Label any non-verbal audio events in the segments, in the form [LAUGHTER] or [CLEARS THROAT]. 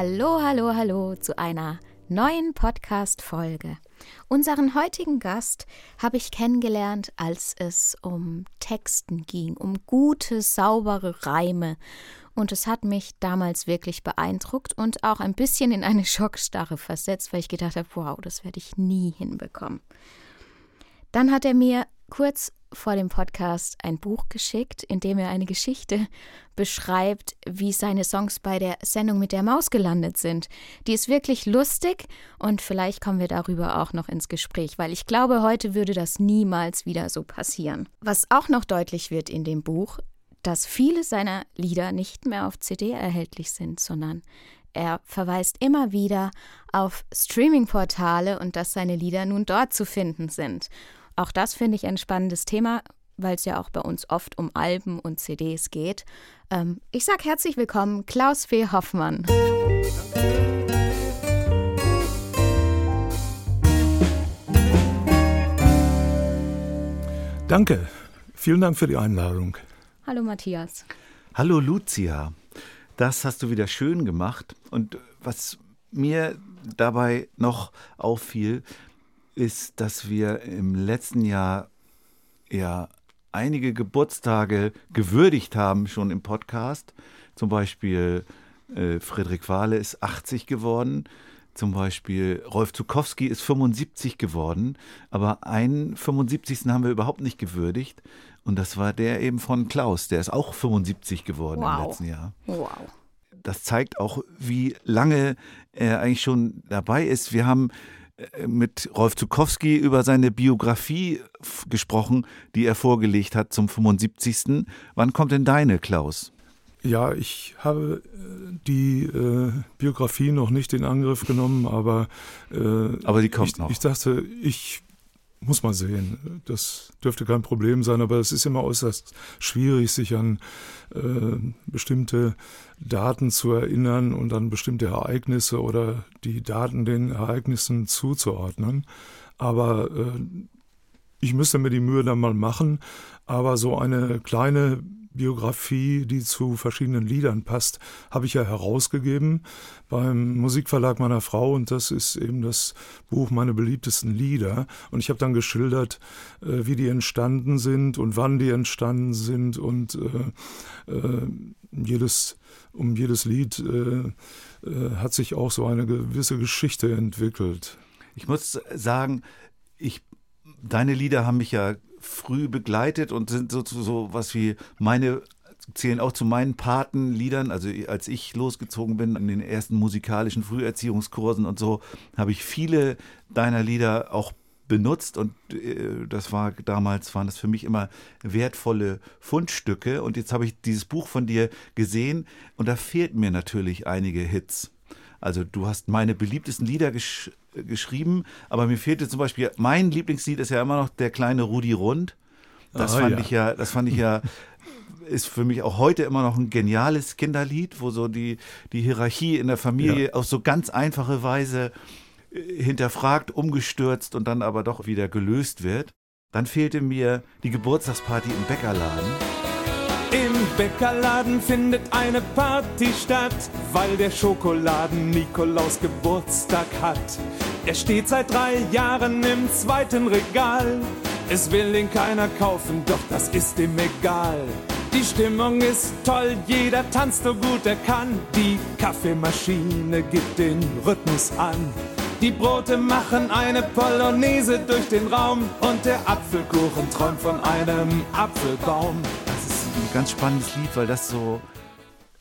Hallo, hallo, hallo zu einer neuen Podcast-Folge. Unseren heutigen Gast habe ich kennengelernt, als es um Texten ging, um gute, saubere Reime. Und es hat mich damals wirklich beeindruckt und auch ein bisschen in eine [LAUGHS] Schockstarre versetzt, weil ich gedacht habe, wow, das werde ich nie hinbekommen. Dann hat er mir kurz vor dem Podcast ein Buch geschickt, in dem er eine Geschichte [LAUGHS] beschreibt, wie seine Songs bei der Sendung mit der Maus gelandet sind. Die ist wirklich lustig und vielleicht kommen wir darüber auch noch ins Gespräch, weil ich glaube, heute würde das niemals wieder so passieren. Was auch noch deutlich wird in dem Buch, dass viele seiner Lieder nicht mehr auf CD erhältlich sind, sondern er verweist immer wieder auf Streaming-Portale und dass seine Lieder nun dort zu finden sind. Auch das finde ich ein spannendes Thema, weil es ja auch bei uns oft um Alben und CDs geht. Ähm, ich sage herzlich willkommen, Klaus Fee Hoffmann. Danke. Vielen Dank für die Einladung. Hallo Matthias. Hallo Lucia. Das hast du wieder schön gemacht. Und was mir dabei noch auffiel, ist, dass wir im letzten Jahr ja einige Geburtstage gewürdigt haben, schon im Podcast. Zum Beispiel äh, Friedrich Wahle ist 80 geworden. Zum Beispiel Rolf Zukowski ist 75 geworden. Aber einen 75. haben wir überhaupt nicht gewürdigt. Und das war der eben von Klaus. Der ist auch 75 geworden wow. im letzten Jahr. Wow. Das zeigt auch, wie lange er eigentlich schon dabei ist. Wir haben mit Rolf Zukowski über seine Biografie gesprochen, die er vorgelegt hat zum 75. Wann kommt denn deine, Klaus? Ja, ich habe äh, die äh, Biografie noch nicht in Angriff genommen, aber, äh, aber die kommt ich, noch. Ich dachte, ich muss mal sehen. Das dürfte kein Problem sein, aber es ist immer äußerst schwierig, sich an äh, bestimmte Daten zu erinnern und an bestimmte Ereignisse oder die Daten den Ereignissen zuzuordnen. Aber äh, ich müsste mir die Mühe dann mal machen. Aber so eine kleine Biografie, die zu verschiedenen Liedern passt, habe ich ja herausgegeben beim Musikverlag meiner Frau und das ist eben das Buch Meine beliebtesten Lieder. Und ich habe dann geschildert, äh, wie die entstanden sind und wann die entstanden sind und äh, äh, jedes, um jedes Lied äh, äh, hat sich auch so eine gewisse Geschichte entwickelt. Ich muss sagen, ich, deine Lieder haben mich ja früh begleitet und sind so, so was wie meine zählen auch zu meinen Patenliedern. Also als ich losgezogen bin in den ersten musikalischen Früherziehungskursen und so, habe ich viele deiner Lieder auch benutzt und äh, das war damals waren das für mich immer wertvolle Fundstücke und jetzt habe ich dieses Buch von dir gesehen und da fehlten mir natürlich einige Hits. Also du hast meine beliebtesten Lieder gesch geschrieben, aber mir fehlte zum Beispiel, mein Lieblingslied ist ja immer noch der kleine Rudi Rund. Das oh, fand ja. ich ja, das fand ich ja, [LAUGHS] ist für mich auch heute immer noch ein geniales Kinderlied, wo so die, die Hierarchie in der Familie ja. auf so ganz einfache Weise äh, hinterfragt, umgestürzt und dann aber doch wieder gelöst wird. Dann fehlte mir die Geburtstagsparty im Bäckerladen. Bäckerladen findet eine Party statt, weil der Schokoladen Nikolaus Geburtstag hat. Er steht seit drei Jahren im zweiten Regal. Es will ihn keiner kaufen, doch das ist ihm egal. Die Stimmung ist toll, jeder tanzt so gut er kann. Die Kaffeemaschine gibt den Rhythmus an. Die Brote machen eine Polonaise durch den Raum und der Apfelkuchen träumt von einem Apfelbaum ein ganz spannendes Lied, weil das so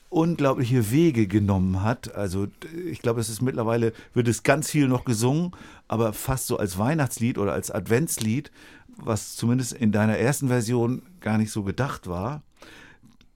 unglaubliche Wege genommen hat. Also ich glaube, es ist mittlerweile, wird es ganz viel noch gesungen, aber fast so als Weihnachtslied oder als Adventslied was zumindest in deiner ersten Version gar nicht so gedacht war.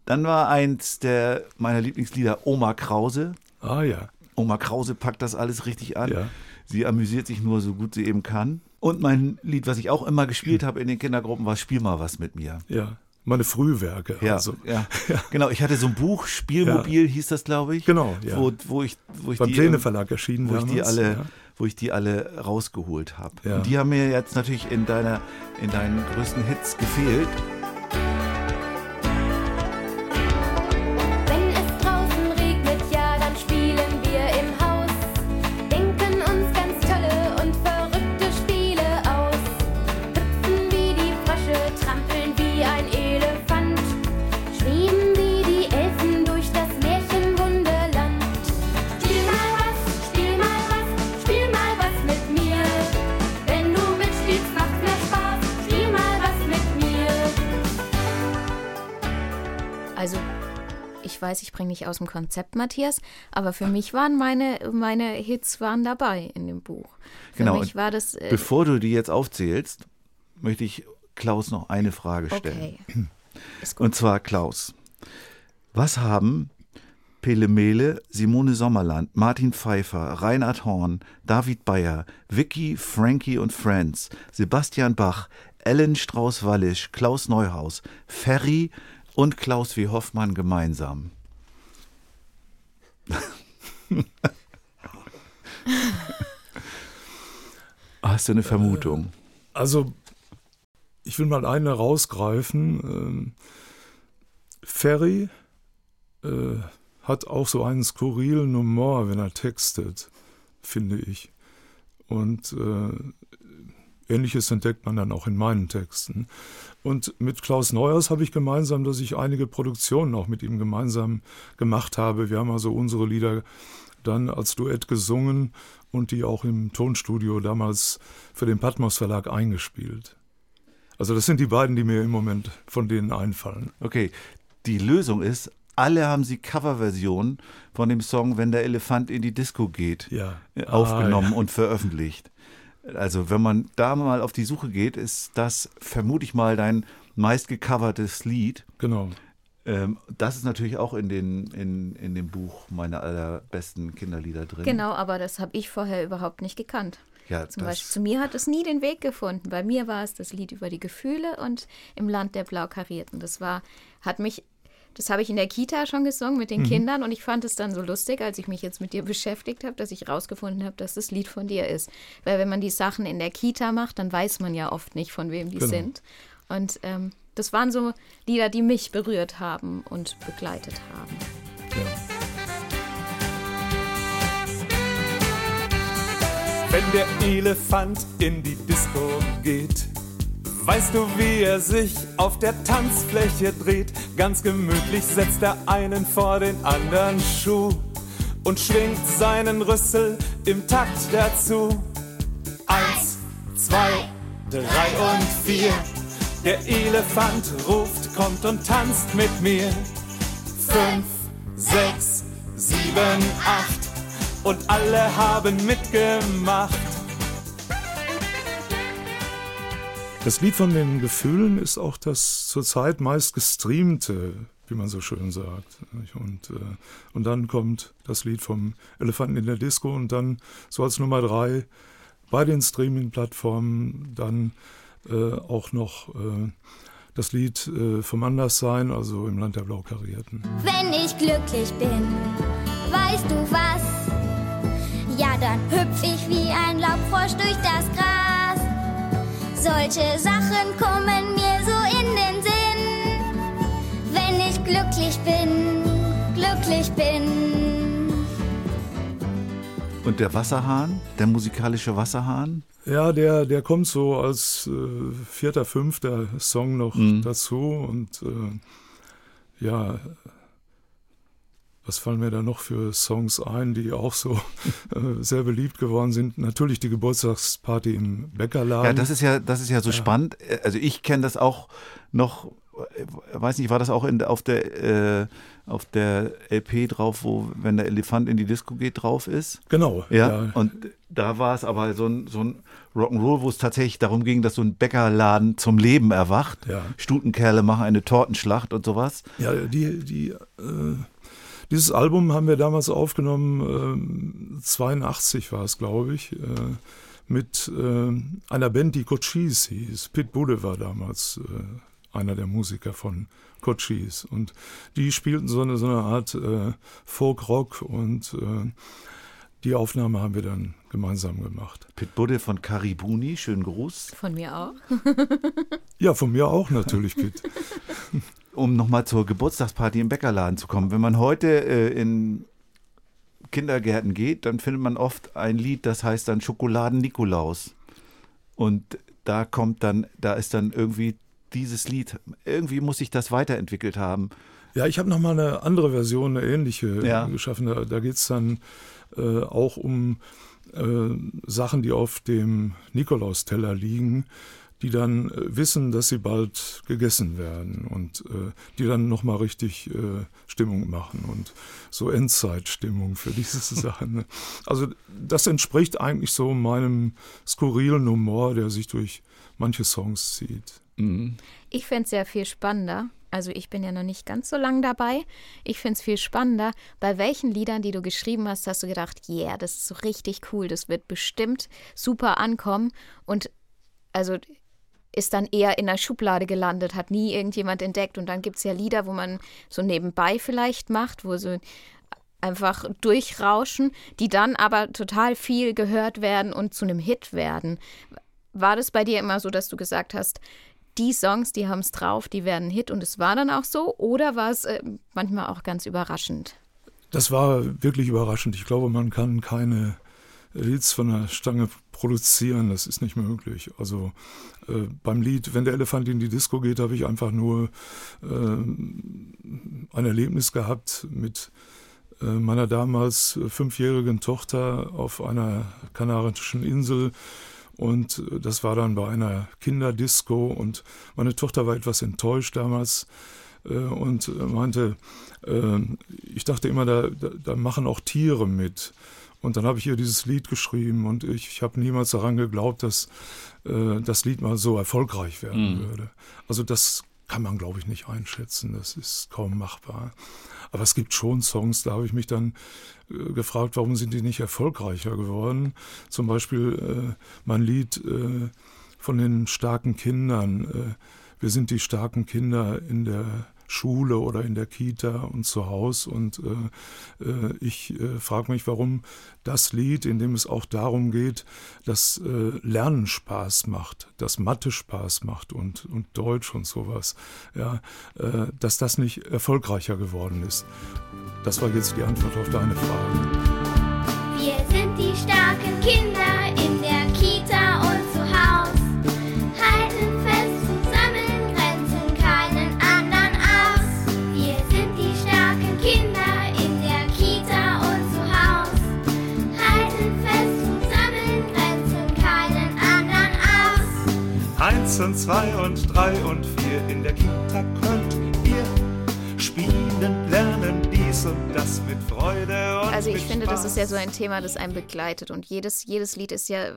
Dann war eins der meiner Lieblingslieder Oma Krause. Ah ja. Oma Krause packt das alles richtig an. Ja. Sie amüsiert sich nur so gut sie eben kann. Und mein Lied, was ich auch immer gespielt [LAUGHS] habe in den Kindergruppen, war Spiel mal was mit mir. Ja. Meine Frühwerke. Ja, Also, [LAUGHS] ja. genau. Ich hatte so ein Buch, Spielmobil hieß das, glaube ich. Genau, ja. Wo, wo ich, wo ich beim die, Pläne Verlag erschienen wo ich die alle, ja. wo ich die alle rausgeholt habe. Ja. Und die haben mir jetzt natürlich in deiner, in deinen größten Hits gefehlt. Ich weiß, ich bringe dich aus dem Konzept, Matthias, aber für mich waren meine, meine Hits waren dabei in dem Buch. Für Genau, mich war das. Äh, Bevor du die jetzt aufzählst, möchte ich Klaus noch eine Frage stellen. [CLEARS THROAT] okay. Und zwar Klaus. Was haben Pele Mele, Simone Sommerland, Martin Pfeiffer, Reinhard Horn, David Bayer, Vicky, Frankie und Friends, Sebastian Bach, Ellen Strauß-Wallisch, Klaus Neuhaus, Ferry und Klaus W. Hoffmann gemeinsam? [LAUGHS] Hast du eine Vermutung? Also, ich will mal einen herausgreifen. Ähm, Ferry äh, hat auch so einen skurrilen Humor, wenn er textet, finde ich. Und äh, Ähnliches entdeckt man dann auch in meinen Texten. Und mit Klaus Neuers habe ich gemeinsam, dass ich einige Produktionen auch mit ihm gemeinsam gemacht habe. Wir haben also unsere Lieder dann als Duett gesungen und die auch im Tonstudio damals für den Patmos Verlag eingespielt. Also das sind die beiden, die mir im Moment von denen einfallen. Okay, die Lösung ist, alle haben sie Coverversionen von dem Song Wenn der Elefant in die Disco geht Ja. aufgenommen Ah, ja. und veröffentlicht. Also wenn man da mal auf die Suche geht, ist das vermute ich mal dein meistgecovertes Lied. Genau. Ähm, das ist natürlich auch in, den, in, in dem Buch meiner allerbesten Kinderlieder drin. Genau, aber das habe ich vorher überhaupt nicht gekannt. Ja, Zum Beispiel zu mir hat es nie den Weg gefunden. Bei mir war es das Lied über die Gefühle und im Land der Blaukarierten. Das war, hat mich, das habe ich in der Kita schon gesungen mit Mhm. den Kindern und ich fand es dann so lustig, als ich mich jetzt mit dir beschäftigt habe, dass ich rausgefunden habe, dass das Lied von dir ist. Weil wenn man die Sachen in der Kita macht, dann weiß man ja oft nicht, von wem die Genau. sind. Und ähm, das waren so Lieder, die mich berührt haben und begleitet haben. Ja. Wenn der Elefant in die Disco geht, weißt du, wie er sich auf der Tanzfläche dreht. Ganz gemütlich setzt er einen vor den anderen Schuh und schwingt seinen Rüssel im Takt dazu. Eins, zwei, drei und vier. Der Elefant ruft, kommt und tanzt mit mir. Fünf, sechs, sieben, acht. Und alle haben mitgemacht. Das Lied von den Gefühlen ist auch das zurzeit meist gestreamte, wie man so schön sagt. Und, äh, und dann kommt das Lied vom Elefanten in der Disco und dann so als Nummer drei bei den Streaming-Plattformen dann äh, auch noch äh, das Lied äh, vom Anderssein, also im Land der Blaukarierten. Wenn ich glücklich bin, weißt du was? Ja, dann hüpf ich wie ein Laubfrosch durch das Gras. Solche Sachen kommen mir so in den Sinn. Wenn ich glücklich bin, glücklich bin. Und der Wasserhahn, der musikalische Wasserhahn, Ja, der, der kommt so als äh, vierter, fünfter Song noch dazu und äh, ja, was fallen mir da noch für Songs ein, die auch so [LAUGHS] äh, sehr beliebt geworden sind? Natürlich die Geburtstagsparty im Bäckerladen. Ja, das ist ja, das ist ja so spannend. Also ich kenne das auch noch weiß nicht, war das auch in, auf der äh, auf der LP drauf, wo wenn der Elefant in die Disco geht drauf ist? Genau. Ja. Und da war es aber so ein, so ein Rock'n'Roll, wo es tatsächlich darum ging, dass so ein Bäckerladen zum Leben erwacht. Ja. Stutenkerle machen eine Tortenschlacht und sowas. Ja, die, die, äh, dieses Album haben wir damals aufgenommen, äh, 82 war es, glaube ich, äh, mit äh, einer Band, die Cochise hieß. Pit Budde war damals äh, einer der Musiker von Cochise. Und die spielten so eine, so eine Art äh, Folk-Rock und äh, die Aufnahme haben wir dann gemeinsam gemacht. Pit Budde von Karibuni, schönen Gruß. Von mir auch. Ja, von mir auch natürlich, Pit. [LAUGHS] Um nochmal zur Geburtstagsparty im Bäckerladen zu kommen. Wenn man heute äh, in Kindergärten geht, dann findet man oft ein Lied, das heißt dann Schokoladen-Nikolaus. Und da kommt dann, da ist dann irgendwie dieses Lied, irgendwie muss sich das weiterentwickelt haben. Ja, ich habe noch mal eine andere Version, eine ähnliche Ja. geschaffen. Da, da geht es dann äh, auch um äh, Sachen, die auf dem Nikolausteller liegen, die dann äh, wissen, dass sie bald gegessen werden und äh, die dann noch mal richtig äh, Stimmung machen und so Endzeitstimmung für diese [LAUGHS] Sachen. ne? Also das entspricht eigentlich so meinem skurrilen Humor, der sich durch manche Songs zieht. Ich fände es ja viel spannender. Also ich bin ja noch nicht ganz so lang dabei. Ich finde es viel spannender. Bei welchen Liedern, die du geschrieben hast, hast du gedacht, yeah, das ist so richtig cool, das wird bestimmt super ankommen. Und also ist dann eher in der Schublade gelandet, hat nie irgendjemand entdeckt. Und dann gibt es ja Lieder, wo man so nebenbei vielleicht macht, wo so einfach durchrauschen, die dann aber total viel gehört werden und zu einem Hit werden. War das bei dir immer so, dass du gesagt hast, die Songs, die haben es drauf, die werden Hit und es war dann auch so? Oder war es äh, manchmal auch ganz überraschend? Das war wirklich überraschend. Ich glaube, man kann keine Leads von der Stange produzieren. Das ist nicht möglich. Also äh, beim Lied, wenn der Elefant in die Disco geht, habe ich einfach nur äh, ein Erlebnis gehabt mit äh, meiner damals fünfjährigen Tochter auf einer kanarischen Insel. Und äh, das war dann bei einer Kinderdisco und meine Tochter war etwas enttäuscht damals äh, und äh, meinte, äh, ich dachte immer, da, da, da machen auch Tiere mit. Und dann habe ich ihr dieses Lied geschrieben und ich, ich habe niemals daran geglaubt, dass äh, das Lied mal so erfolgreich werden würde. Also das kann man, glaube ich, nicht einschätzen. Das ist kaum machbar. Aber es gibt schon Songs, da habe ich mich dann äh, gefragt, warum sind die nicht erfolgreicher geworden? Zum Beispiel äh, mein Lied äh, von den starken Kindern. Äh, wir sind die starken Kinder in der Schule oder in der Kita und zu Hause. Und äh, äh, ich äh, frage mich, warum das Lied, in dem es auch darum geht, dass äh, Lernen Spaß macht, dass Mathe Spaß macht und, und Deutsch und sowas, ja, äh, dass das nicht erfolgreicher geworden ist. Das war jetzt die Antwort auf deine Frage. Wir sind die starken Kinder und zwei und drei und vier in der Kita könnt ihr spielen, lernen dies und das mit Freude und Also ich mit finde, das ist ja Spaß. so ein Thema, das einen begleitet und jedes, jedes Lied ist ja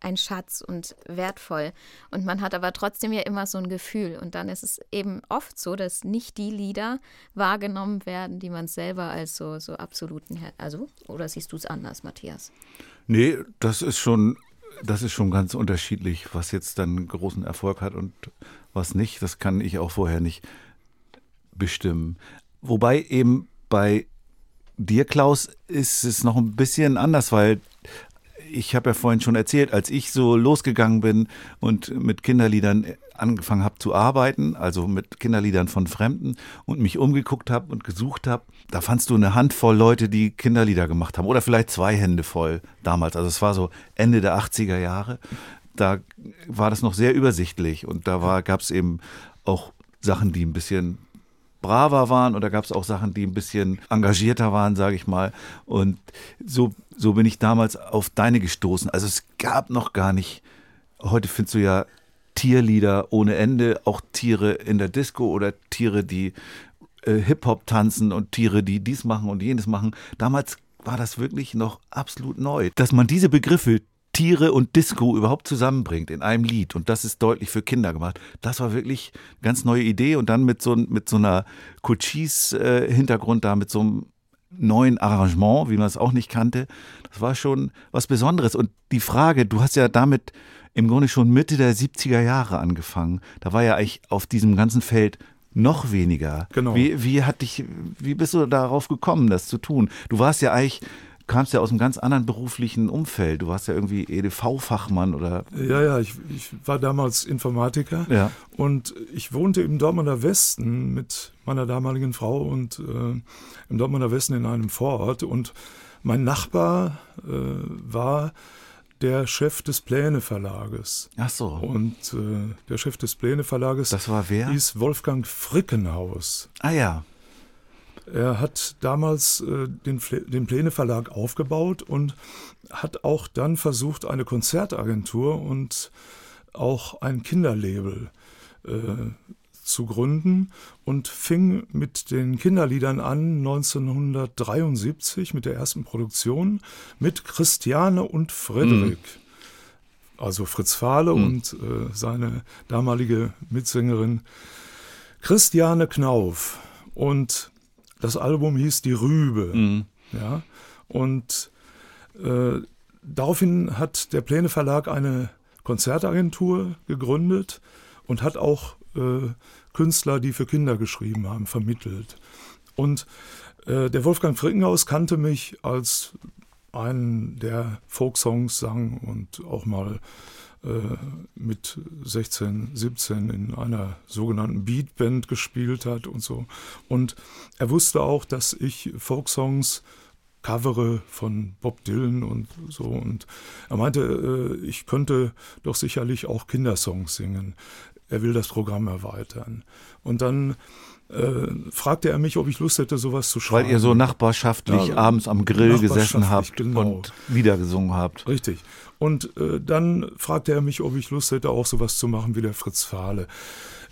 ein Schatz und wertvoll. Und man hat aber trotzdem ja immer so ein Gefühl. Und dann ist es eben oft so, dass nicht die Lieder wahrgenommen werden, die man selber als so, so absoluten, also, oder siehst du es anders, Matthias? Nee, das ist schon, das ist schon ganz unterschiedlich, was jetzt dann großen Erfolg hat und was nicht. Das kann ich auch vorher nicht bestimmen. Wobei eben bei dir, Klaus, ist es noch ein bisschen anders, weil ich habe ja vorhin schon erzählt, als ich so losgegangen bin und mit Kinderliedern angefangen habe zu arbeiten, also mit Kinderliedern von Fremden und mich umgeguckt habe und gesucht habe, da fandst du eine Handvoll Leute, die Kinderlieder gemacht haben oder vielleicht zwei Hände voll damals. Also es war so Ende der 80er Jahre. Da war das noch sehr übersichtlich und da gab es eben auch Sachen, die ein bisschen braver waren oder gab es auch Sachen, die ein bisschen engagierter waren, sage ich mal. Und so, so bin ich damals auf deine gestoßen. Also es gab noch gar nicht, heute findest du ja Tierlieder ohne Ende, auch Tiere in der Disco oder Tiere, die äh, Hip-Hop tanzen und Tiere, die dies machen und jenes machen. Damals war das wirklich noch absolut neu. Dass man diese Begriffe Tiere und Disco überhaupt zusammenbringt in einem Lied und das ist deutlich für Kinder gemacht. Das war wirklich eine ganz neue Idee und dann mit so, mit so einer Cochise-Hintergrund da, mit so einem neuen Arrangement, wie man es auch nicht kannte. Das war schon was Besonderes. Und die Frage, du hast ja damit im Grunde schon Mitte der 70er Jahre angefangen. Da war ja eigentlich auf diesem ganzen Feld noch weniger. Genau. Wie, wie hat dich, wie bist du darauf gekommen, das zu tun? Du warst ja eigentlich, kamst ja aus einem ganz anderen beruflichen Umfeld. Du warst ja irgendwie EDV-Fachmann oder. Ja, ja, ich, ich war damals Informatiker Ja. und ich wohnte im Dortmunder Westen mit meiner damaligen Frau und äh, im Dortmunder Westen in einem Vorort und mein Nachbar äh, war der Chef des Pläne Verlages. Ach so. Und äh, der Chef des Pläne Verlages Das war wer? hieß Wolfgang Frickenhaus. Ah ja. Er hat damals äh, den, den Pläne Verlag aufgebaut und hat auch dann versucht, eine Konzertagentur und auch ein Kinderlabel äh, zu gründen und fing mit den Kinderliedern an 1973 mit der ersten Produktion mit Christiane und Frederik. Also Fritz Fahle und äh, seine damalige Mitsängerin Christiane Knauf. Und das Album hieß Die Rübe. Ja, und äh, daraufhin hat der Pläne Verlag eine Konzertagentur gegründet und hat auch Künstler, die für Kinder geschrieben haben, vermittelt. Und äh, der Wolfgang Frickenhaus kannte mich als einen, der Folksongs sang und auch mal äh, mit 16, 17 in einer sogenannten Beatband gespielt hat und so. Und er wusste auch, dass ich Folksongs covere von Bob Dylan und so. Und er meinte, äh, ich könnte doch sicherlich auch Kindersongs singen. Er will das Programm erweitern. Und dann äh, fragte er mich, ob ich Lust hätte, sowas zu schreiben. Weil ihr so nachbarschaftlich Ja, abends am Grill gesessen habt genau. und Lieder gesungen habt. Richtig. Und äh, dann fragte er mich, ob ich Lust hätte, auch sowas zu machen wie der Fritz Fahle.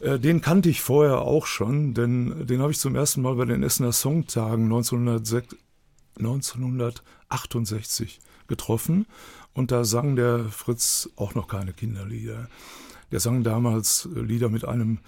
Äh, den kannte ich vorher auch schon, denn den habe ich zum ersten Mal bei den Essener Songtagen 1906, 1968 getroffen. Und da sang der Fritz auch noch keine Kinderlieder. Der sang damals äh, Lieder mit einem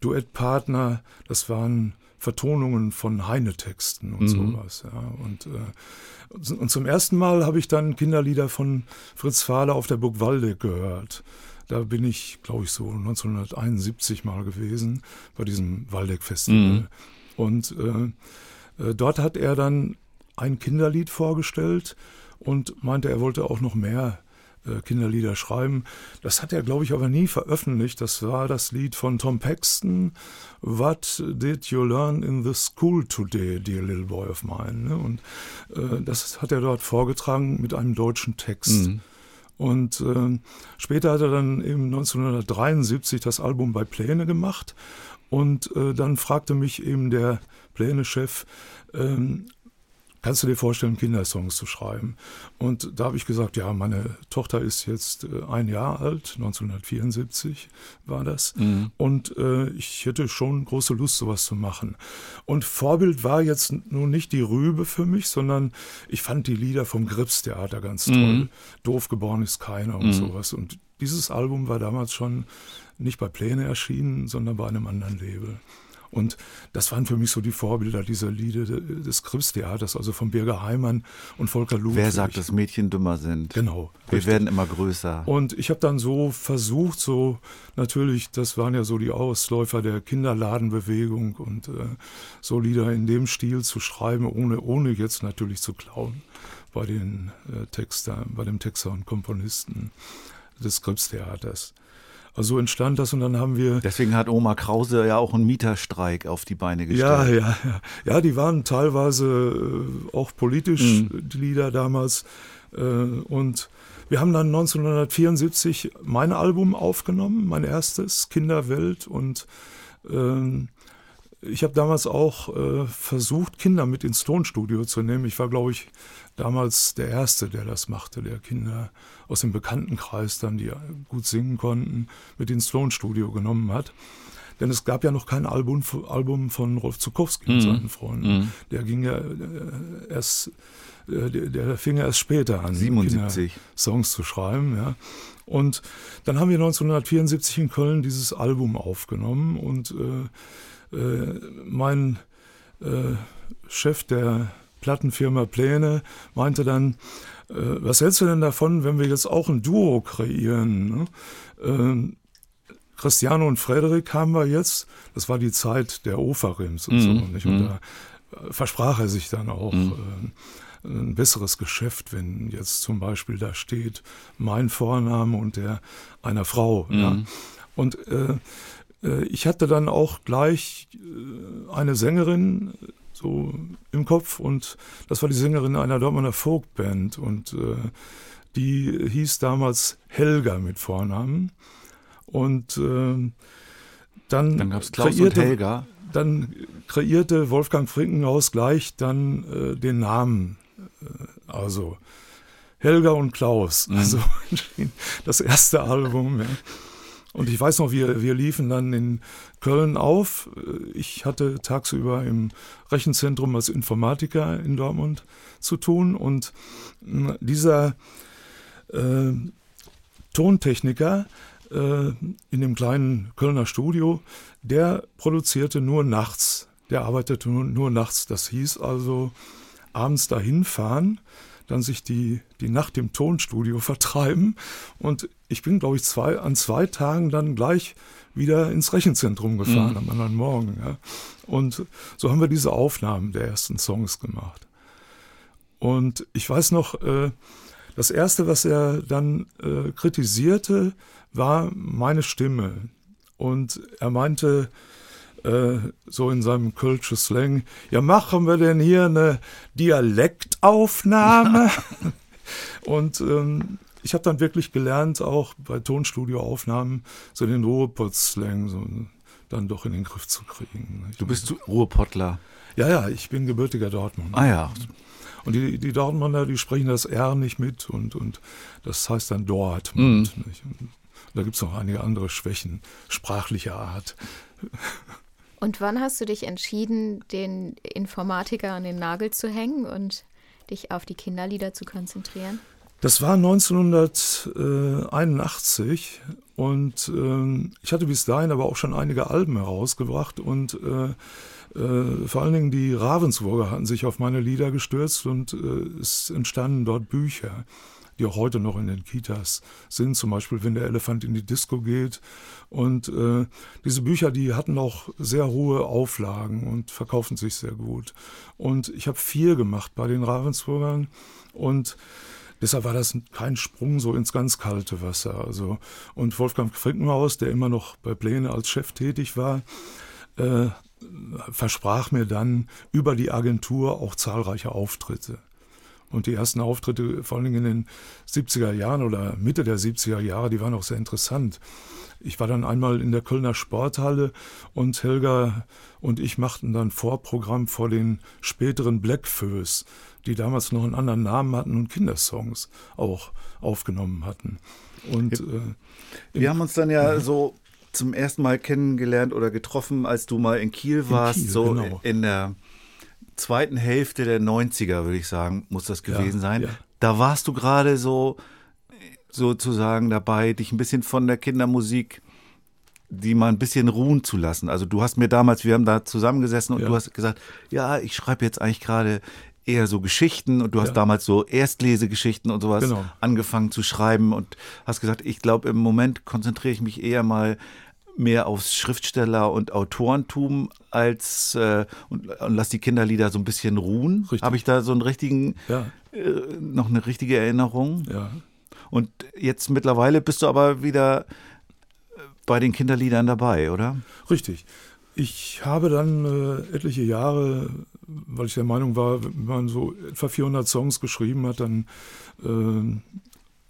Duettpartner. Das waren Vertonungen von Heine-Texten und sowas. Ja. Und, äh, und zum ersten Mal habe ich dann Kinderlieder von Fritz Fahle auf der Burg Waldeck gehört. Da bin ich, glaube ich, so 1971 mal gewesen bei diesem Waldeck-Festival. Und äh, äh, dort hat er dann ein Kinderlied vorgestellt und meinte, er wollte auch noch mehr Kinderlieder schreiben. Das hat er, glaube ich, aber nie veröffentlicht. Das war das Lied von Tom Paxton. What did you learn in the school today, dear little boy of mine? ne? Und äh, das hat er dort vorgetragen mit einem deutschen Text. Und äh, später hat er dann eben 1973 das Album bei Pläne gemacht. Und äh, dann fragte mich eben der Pläne-Chef, ähm, kannst du dir vorstellen, Kindersongs zu schreiben? Und da habe ich gesagt, ja, meine Tochter ist jetzt äh, ein Jahr alt, 1974 war das. Und äh, ich hätte schon große Lust, sowas zu machen. Und Vorbild war jetzt nun nicht die Rübe für mich, sondern ich fand die Lieder vom Gripstheater ganz toll. Doof geboren ist keiner und sowas. Und dieses Album war damals schon nicht bei Pläne erschienen, sondern bei einem anderen Label. Und das waren für mich so die Vorbilder dieser Lieder de- des Gripstheaters, also von Birger Heimann und Volker Ludwig. Wer sagt, dass Mädchen dümmer sind? Genau. Wir richtig. werden immer größer. Und ich habe dann so versucht, so natürlich, das waren ja so die Ausläufer der Kinderladenbewegung und äh, so Lieder in dem Stil zu schreiben, ohne, ohne jetzt natürlich zu klauen bei den äh, Texter, bei dem Texter und Komponisten des Gripstheaters. Also so entstand das und dann haben wir Deswegen hat Oma Krause ja auch einen Mieterstreik auf die Beine ja, gestellt. ja, ja. Ja, die waren teilweise äh, auch politisch, Mhm. die Lieder damals. Äh, und wir haben dann 1974 mein Album aufgenommen, mein erstes, Kinderwelt. Und ähm, ich habe damals auch äh, versucht, Kinder mit ins Tonstudio zu nehmen. Ich war, glaube ich, damals der Erste, der das machte, der Kinder aus dem Bekanntenkreis dann, die gut singen konnten, mit ins Tonstudio genommen hat. Denn es gab ja noch kein Album, Album von Rolf Zukowski und Mhm. seinen Freunden. Mhm. Der ging ja äh, erst, äh, der, der fing ja erst später an, 77. Songs zu schreiben, ja. Und dann haben wir 1974 in Köln dieses Album aufgenommen und äh, äh, mein äh, Chef der Plattenfirma Pläne meinte dann, was hältst du denn davon, wenn wir jetzt auch ein Duo kreieren? Ne? Ähm, Christiane und Frederik haben wir jetzt, das war die Zeit der Ofarims und so, Mhm, nicht? Und mhm. da äh, versprach er sich dann auch Mhm. äh, ein besseres Geschäft, wenn jetzt zum Beispiel da steht mein Vorname und der einer Frau. Ja? Mhm. Und äh, äh, ich hatte dann auch gleich äh, eine Sängerin äh, so im Kopf und das war die Sängerin einer Dortmunder Folkband und äh, die hieß damals Helga mit Vornamen und äh, dann, Dann gab es Klaus und Helga. dann kreierte Wolfgang Frickenhaus gleich dann äh, den Namen, äh, also Helga und Klaus, Mhm. also [LAUGHS] das erste Album. Ja. Und ich weiß noch, wir, wir liefen dann in Köln auf. Ich hatte tagsüber im Rechenzentrum als Informatiker in Dortmund zu tun und mh, dieser äh, Tontechniker äh, in dem kleinen Kölner Studio, der produzierte nur nachts. Der arbeitete nur, nur nachts. Das hieß also abends dahin fahren, dann sich die, die Nacht im Tonstudio vertreiben. Und ich bin, glaube ich, zwei, an zwei Tagen dann gleich wieder ins Rechenzentrum gefahren Mhm. am anderen Morgen. Ja. Und so haben wir diese Aufnahmen der ersten Songs gemacht. Und ich weiß noch, äh, das Erste, was er dann äh, kritisierte, war meine Stimme. Und er meinte so in seinem Kölsche Slang, ja machen wir denn hier eine Dialektaufnahme? [LAUGHS] Und ähm, ich habe dann wirklich gelernt, auch bei Tonstudioaufnahmen so den Ruhrpott-Slang so dann doch in den Griff zu kriegen. Du bist zu- Ruhrpottler. Ja, ja, ich bin gebürtiger Dortmund. Ah ja. Und die, die Dortmunder, die sprechen das R nicht mit und, und das heißt dann Dortmund. Mhm. Da gibt es noch einige andere Schwächen sprachlicher Art. Und wann hast du dich entschieden, den Informatiker an den Nagel zu hängen und dich auf die Kinderlieder zu konzentrieren? Das war 1981 und ähm, ich hatte bis dahin aber auch schon einige Alben herausgebracht und äh, äh, vor allen Dingen die Ravensburger hatten sich auf meine Lieder gestürzt und äh, es entstanden dort Bücher, die auch heute noch in den Kitas sind, zum Beispiel wenn der Elefant in die Disco geht. Und äh, diese Bücher, die hatten auch sehr hohe Auflagen und verkaufen sich sehr gut. Und ich habe vier gemacht bei den Ravensburgern und Deshalb war das kein Sprung so ins ganz kalte Wasser. Also, und Wolfgang Frickenhaus, der immer noch bei Pläne als Chef tätig war, äh, versprach mir dann über die Agentur auch zahlreiche Auftritte. Und die ersten Auftritte, vor allen Dingen in den 70er Jahren oder Mitte der 70er Jahre, die waren auch sehr interessant. Ich war dann einmal in der Kölner Sporthalle und Helga und ich machten dann Vorprogramm vor den späteren Blackfoes, die damals noch einen anderen Namen hatten und Kindersongs auch aufgenommen hatten. Und äh, Wir haben uns dann ja so zum ersten Mal kennengelernt oder getroffen, als du mal in Kiel warst, Kiel, so genau. in der zweiten Hälfte der 90er, würde ich sagen, muss das gewesen sein. ja. Da warst du gerade so sozusagen dabei, dich ein bisschen von der Kindermusik die mal ein bisschen ruhen zu lassen. Also du hast mir damals, wir haben da zusammengesessen und Ja. du hast gesagt, ja, ich schreibe jetzt eigentlich gerade eher so Geschichten und du hast Ja. damals so Erstlesegeschichten und sowas Genau. angefangen zu schreiben und hast gesagt, ich glaube, im Moment konzentriere ich mich eher mal mehr aufs Schriftsteller- und Autorentum als äh, und, und lass die Kinderlieder so ein bisschen ruhen. Habe ich da so einen richtigen, ja, äh, noch eine richtige Erinnerung? ja. Und jetzt mittlerweile bist du aber wieder äh, bei den Kinderliedern dabei, oder? Richtig. Ich habe dann äh, etliche Jahre, weil ich der Meinung war, wenn man so etwa 400 Songs geschrieben hat, dann äh,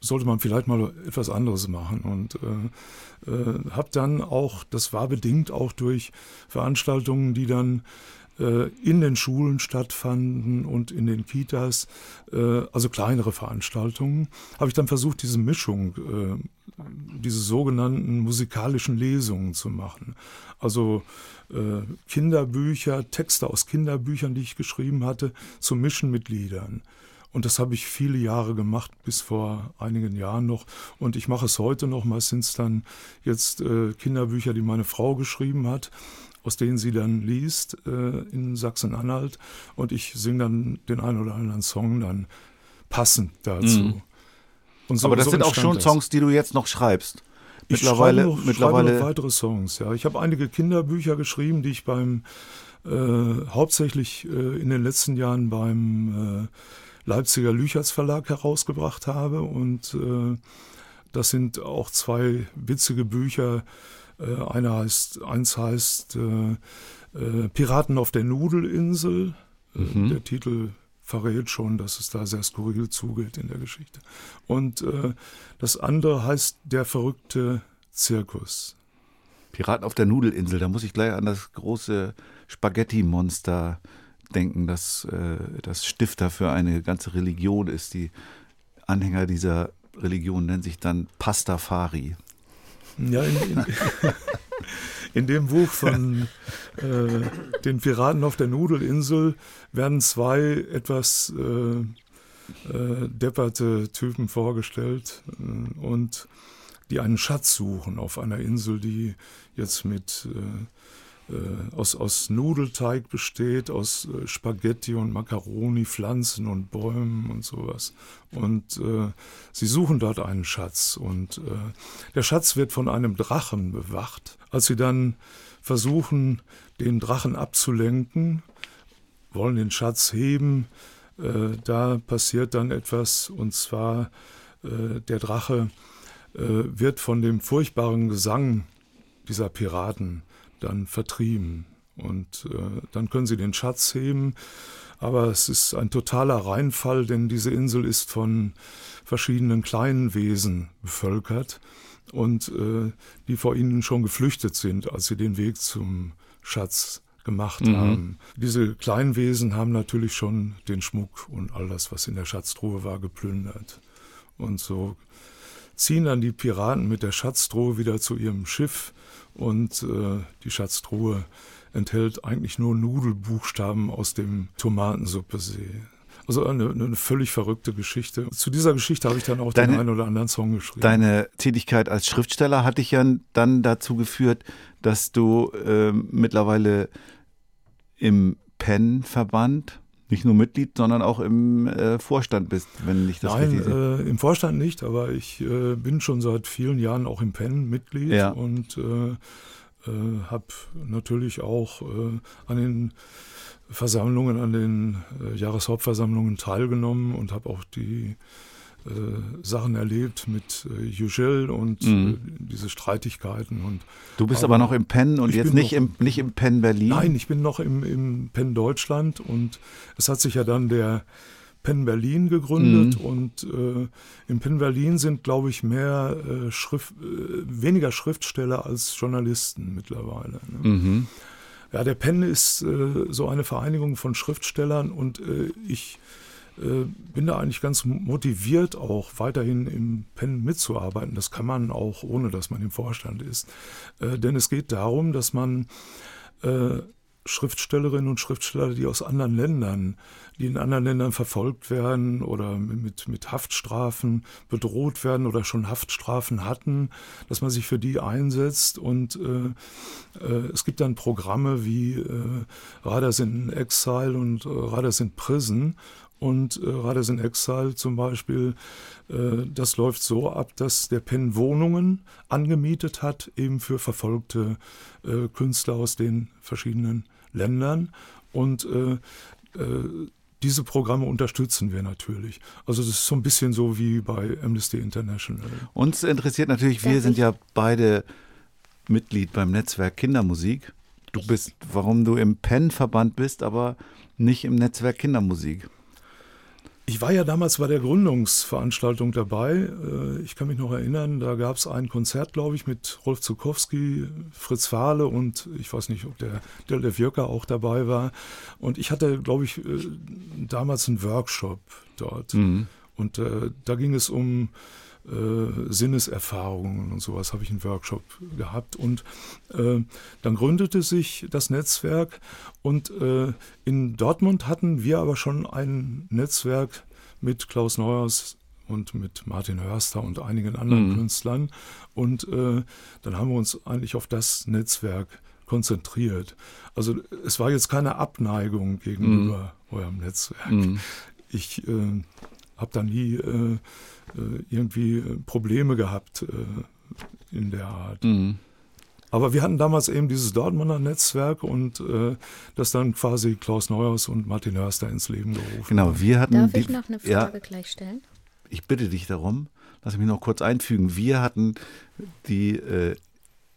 sollte man vielleicht mal etwas anderes machen. Und äh, habe dann auch, das war bedingt auch durch Veranstaltungen, die dann äh, in den Schulen stattfanden und in den Kitas, äh, also kleinere Veranstaltungen, habe ich dann versucht, diese Mischung, äh, diese sogenannten musikalischen Lesungen zu machen. Also äh, Kinderbücher, Texte aus Kinderbüchern, die ich geschrieben hatte, zu mischen mit Liedern. Und das habe ich viele Jahre gemacht, bis vor einigen Jahren noch. Und ich mache es heute noch. Mal sind es dann jetzt äh, Kinderbücher, die meine Frau geschrieben hat aus denen sie dann liest äh, in Sachsen-Anhalt und ich singe dann den einen oder anderen Song dann passend dazu. Mhm. So, Aber das so sind auch schon das. Songs, die du jetzt noch schreibst. Mittlerweile, ich schreibe noch, mittlerweile schreibe noch weitere Songs. Ja, ich habe einige Kinderbücher geschrieben, die ich beim äh, hauptsächlich äh, in den letzten Jahren beim äh, Leipziger Lüchertz Verlag herausgebracht habe und äh, das sind auch zwei witzige Bücher, äh, einer heißt, eins heißt äh, äh, Piraten auf der Nudelinsel. Mhm. Der Titel verrät schon, dass es da sehr skurril zugeht in der Geschichte. Und äh, das andere heißt Der verrückte Zirkus. Piraten auf der Nudelinsel, da muss ich gleich an das große Spaghetti-Monster denken, das, äh, das Stifter für eine ganze Religion ist. Die Anhänger dieser Religion nennen sich dann Pastafari. Ja, in, in, [LAUGHS] in dem Buch von äh, den Piraten auf der Nudelinsel werden zwei etwas äh, äh, depperte Typen vorgestellt äh, und die einen Schatz suchen auf einer Insel, die jetzt mit äh, aus, aus Nudelteig besteht, aus äh, Spaghetti und Macaroni, Pflanzen und Bäumen und sowas. Und äh, sie suchen dort einen Schatz. Und äh, der Schatz wird von einem Drachen bewacht. Als sie dann versuchen, den Drachen abzulenken, wollen den Schatz heben, äh, da passiert dann etwas, und zwar äh, der Drache wird von dem furchtbaren Gesang dieser Piraten dann vertrieben. Und äh, dann können sie den Schatz heben. Aber es ist ein totaler Reinfall, denn diese Insel ist von verschiedenen kleinen Wesen bevölkert und äh, die vor ihnen schon geflüchtet sind, als sie den Weg zum Schatz gemacht mhm. haben. Diese kleinen Wesen haben natürlich schon den Schmuck und all das, was in der Schatztruhe war, geplündert. Und so ziehen dann die Piraten mit der Schatztruhe wieder zu ihrem Schiff und äh, die Schatztruhe enthält eigentlich nur Nudelbuchstaben aus dem Tomatensuppersee. Also eine, eine, völlig verrückte Geschichte. Zu dieser Geschichte habe ich dann auch deine, den einen oder anderen Song geschrieben. Deine Tätigkeit als Schriftsteller hat dich ja dann dazu geführt, dass du äh, mittlerweile im PEN-Verband nicht nur Mitglied, sondern auch im äh, Vorstand bist, wenn ich das Nein, richtig sehe. Äh, im Vorstand nicht, aber ich äh, bin schon seit vielen Jahren auch im PEN Mitglied ja. und äh, äh, habe natürlich auch äh, an den Versammlungen, an den Jahreshauptversammlungen teilgenommen und habe auch die äh, Sachen erlebt mit äh, Yücel und mhm. äh, diese Streitigkeiten. Und, du bist aber, aber noch im Penn und jetzt nicht, noch, im, nicht im Penn Berlin? Nein, ich bin noch im, im Penn Deutschland und es hat sich ja dann der Penn Berlin gegründet mhm. und äh, im Penn Berlin sind, glaube ich, mehr äh, Schrift, äh, weniger Schriftsteller als Journalisten mittlerweile. Ne? Mhm. Ja, der Penn ist äh, so eine Vereinigung von Schriftstellern und äh, ich äh, bin da eigentlich ganz motiviert, auch weiterhin im PEN mitzuarbeiten. Das kann man auch, ohne dass man im Vorstand ist. Äh, denn es geht darum, dass man äh, Schriftstellerinnen und Schriftsteller, die aus anderen Ländern, die in anderen Ländern verfolgt werden oder mit, mit Haftstrafen bedroht werden oder schon Haftstrafen hatten, dass man sich für die einsetzt. Und äh, äh, es gibt dann Programme wie äh, Radars in Exile und äh, Radars in Prison, und äh, Riders in Exile zum Beispiel, äh, das läuft so ab, dass der Penn Wohnungen angemietet hat, eben für verfolgte äh, Künstler aus den verschiedenen Ländern. Und äh, äh, diese Programme unterstützen wir natürlich. Also das ist so ein bisschen so wie bei Amnesty International. Uns interessiert natürlich, wir sind ja beide Mitglied beim Netzwerk Kindermusik. Du bist, warum du im PEN-Verband bist, aber nicht im Netzwerk Kindermusik. Ich war ja damals bei der Gründungsveranstaltung dabei. Äh, Ich kann mich noch erinnern, da gab es ein Konzert, glaube ich, mit Rolf Zukowski, Fritz Fahle und ich weiß nicht, ob der Detlef Jöcker auch dabei war. Und ich hatte, glaube ich, äh, damals einen Workshop dort. Und äh, da ging es um Sinneserfahrungen und sowas, habe ich einen Workshop gehabt. Und äh, dann gründete sich das Netzwerk und äh, in Dortmund hatten wir aber schon ein Netzwerk mit Klaus Neuhaus und mit Martin Hörster und einigen anderen Mhm. Künstlern. Und äh, dann haben wir uns eigentlich auf das Netzwerk konzentriert. Also es war jetzt keine Abneigung gegenüber eurem Netzwerk. Mhm. Ich äh, habe da nie äh, äh, irgendwie äh, Probleme gehabt äh, in der Art. Mhm. Aber wir hatten damals eben dieses Dortmunder Netzwerk und äh, das dann quasi Klaus Neuhaus und Martin Hörster ins Leben gerufen. Genau, wir hatten. Darf die, ich noch eine Ja, Frage gleich stellen? ich bitte dich darum. Lass mich noch kurz einfügen. Wir hatten die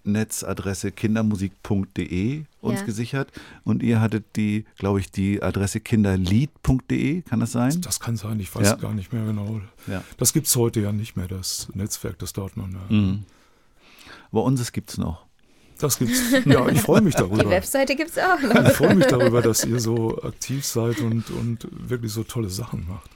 Netzadresse kindermusik.de uns Ja. gesichert und ihr hattet die, glaube ich, die Adresse kinderlied.de. Kann das sein? Das kann sein, ich weiß Ja. gar nicht mehr genau. Ja. Das gibt es heute ja nicht mehr, das Netzwerk des Dortmunder. Mhm. Aber unseres gibt es noch. Das gibt's. Ja, ich freue mich Die darüber. Webseite gibt es auch noch. Ich freue mich darüber, dass ihr so aktiv seid und, und wirklich so tolle Sachen macht.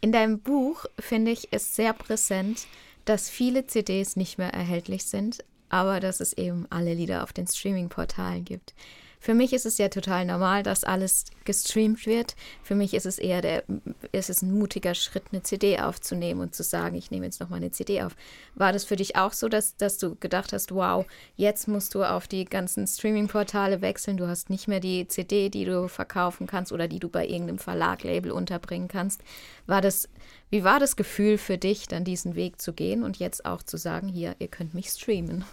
In deinem Buch, finde ich, ist sehr präsent, dass viele CDs nicht mehr erhältlich sind, aber dass es eben alle Lieder auf den Streaming-Portalen gibt. Für mich ist es ja total normal, dass alles gestreamt wird. Für mich ist es eher der, ist es ein mutiger Schritt, eine CD aufzunehmen und zu sagen, ich nehme jetzt noch mal eine CD auf. War das für dich auch so, dass, dass du gedacht hast, wow, jetzt musst du auf die ganzen Streaming-Portale wechseln, du hast nicht mehr die CD, die du verkaufen kannst oder die du bei irgendeinem Verlag-Label unterbringen kannst. War das, wie war das Gefühl für dich, dann diesen Weg zu gehen und jetzt auch zu sagen, hier, ihr könnt mich streamen?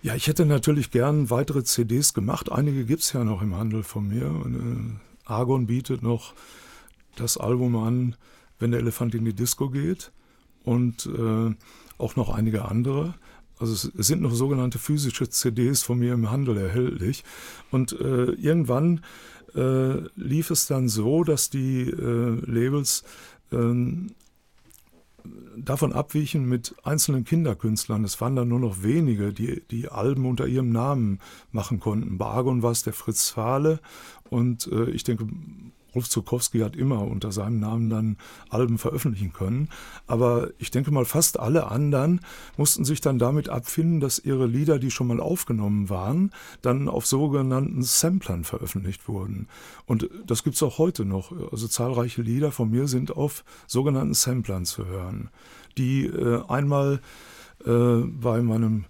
Ja, ich hätte natürlich gern weitere CDs gemacht. Einige gibt es ja noch im Handel von mir. Äh, Argon bietet noch das Album an, wenn der Elefant in die Disco geht. Und äh, auch noch einige andere. Also es, es sind noch sogenannte physische CDs von mir im Handel erhältlich. Und äh, irgendwann äh, lief es dann so, dass die äh, Labels ähm, davon abwichen mit einzelnen Kinderkünstlern. Es waren dann nur noch wenige, die die Alben unter ihrem Namen machen konnten. Bei Argon war es der Fritz Fahle und äh, ich denke, Rolf Zukowski hat immer unter seinem Namen dann Alben veröffentlichen können. Aber ich denke mal, fast alle anderen mussten sich dann damit abfinden, dass ihre Lieder, die schon mal aufgenommen waren, dann auf sogenannten Samplern veröffentlicht wurden. Und das gibt es auch heute noch. Also zahlreiche Lieder von mir sind auf sogenannten Samplern zu hören, die äh, einmal äh, bei meinem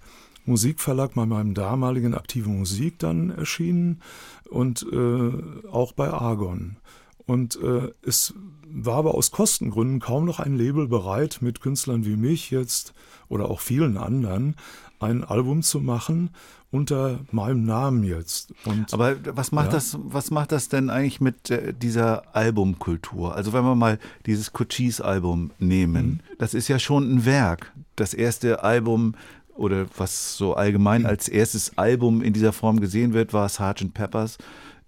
Musikverlag, bei meinem damaligen Aktive Musik dann erschienen und äh, auch bei Argon. Und äh, es war aber aus Kostengründen kaum noch ein Label bereit, mit Künstlern wie mich jetzt oder auch vielen anderen ein Album zu machen unter meinem Namen jetzt. Und Aber was macht Ja. das, was macht das denn eigentlich mit äh, dieser Albumkultur? Also wenn wir mal dieses Cochise-Album nehmen, das ist ja schon ein Werk. Das erste Album oder was so allgemein als erstes Album in dieser Form gesehen wird, war Sgt. Peppers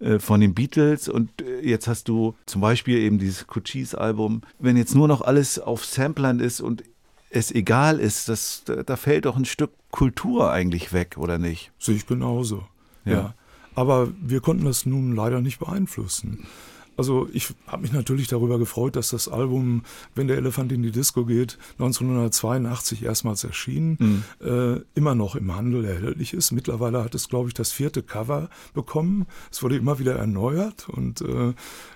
äh, von den Beatles und äh, jetzt hast du zum Beispiel eben dieses Cochise-Album. Wenn jetzt nur noch alles auf Samplern ist und es egal ist, das, da, da fällt doch ein Stück Kultur eigentlich weg, oder nicht? Sehe ich genauso. Ja. Ja. Aber wir konnten das nun leider nicht beeinflussen. Also ich habe mich natürlich darüber gefreut, dass das Album Wenn der Elefant in die Disco geht 1982 erstmals erschienen, äh, immer noch im Handel erhältlich ist. Mittlerweile hat es, glaube ich, das vierte Cover bekommen. Es wurde immer wieder erneuert und äh,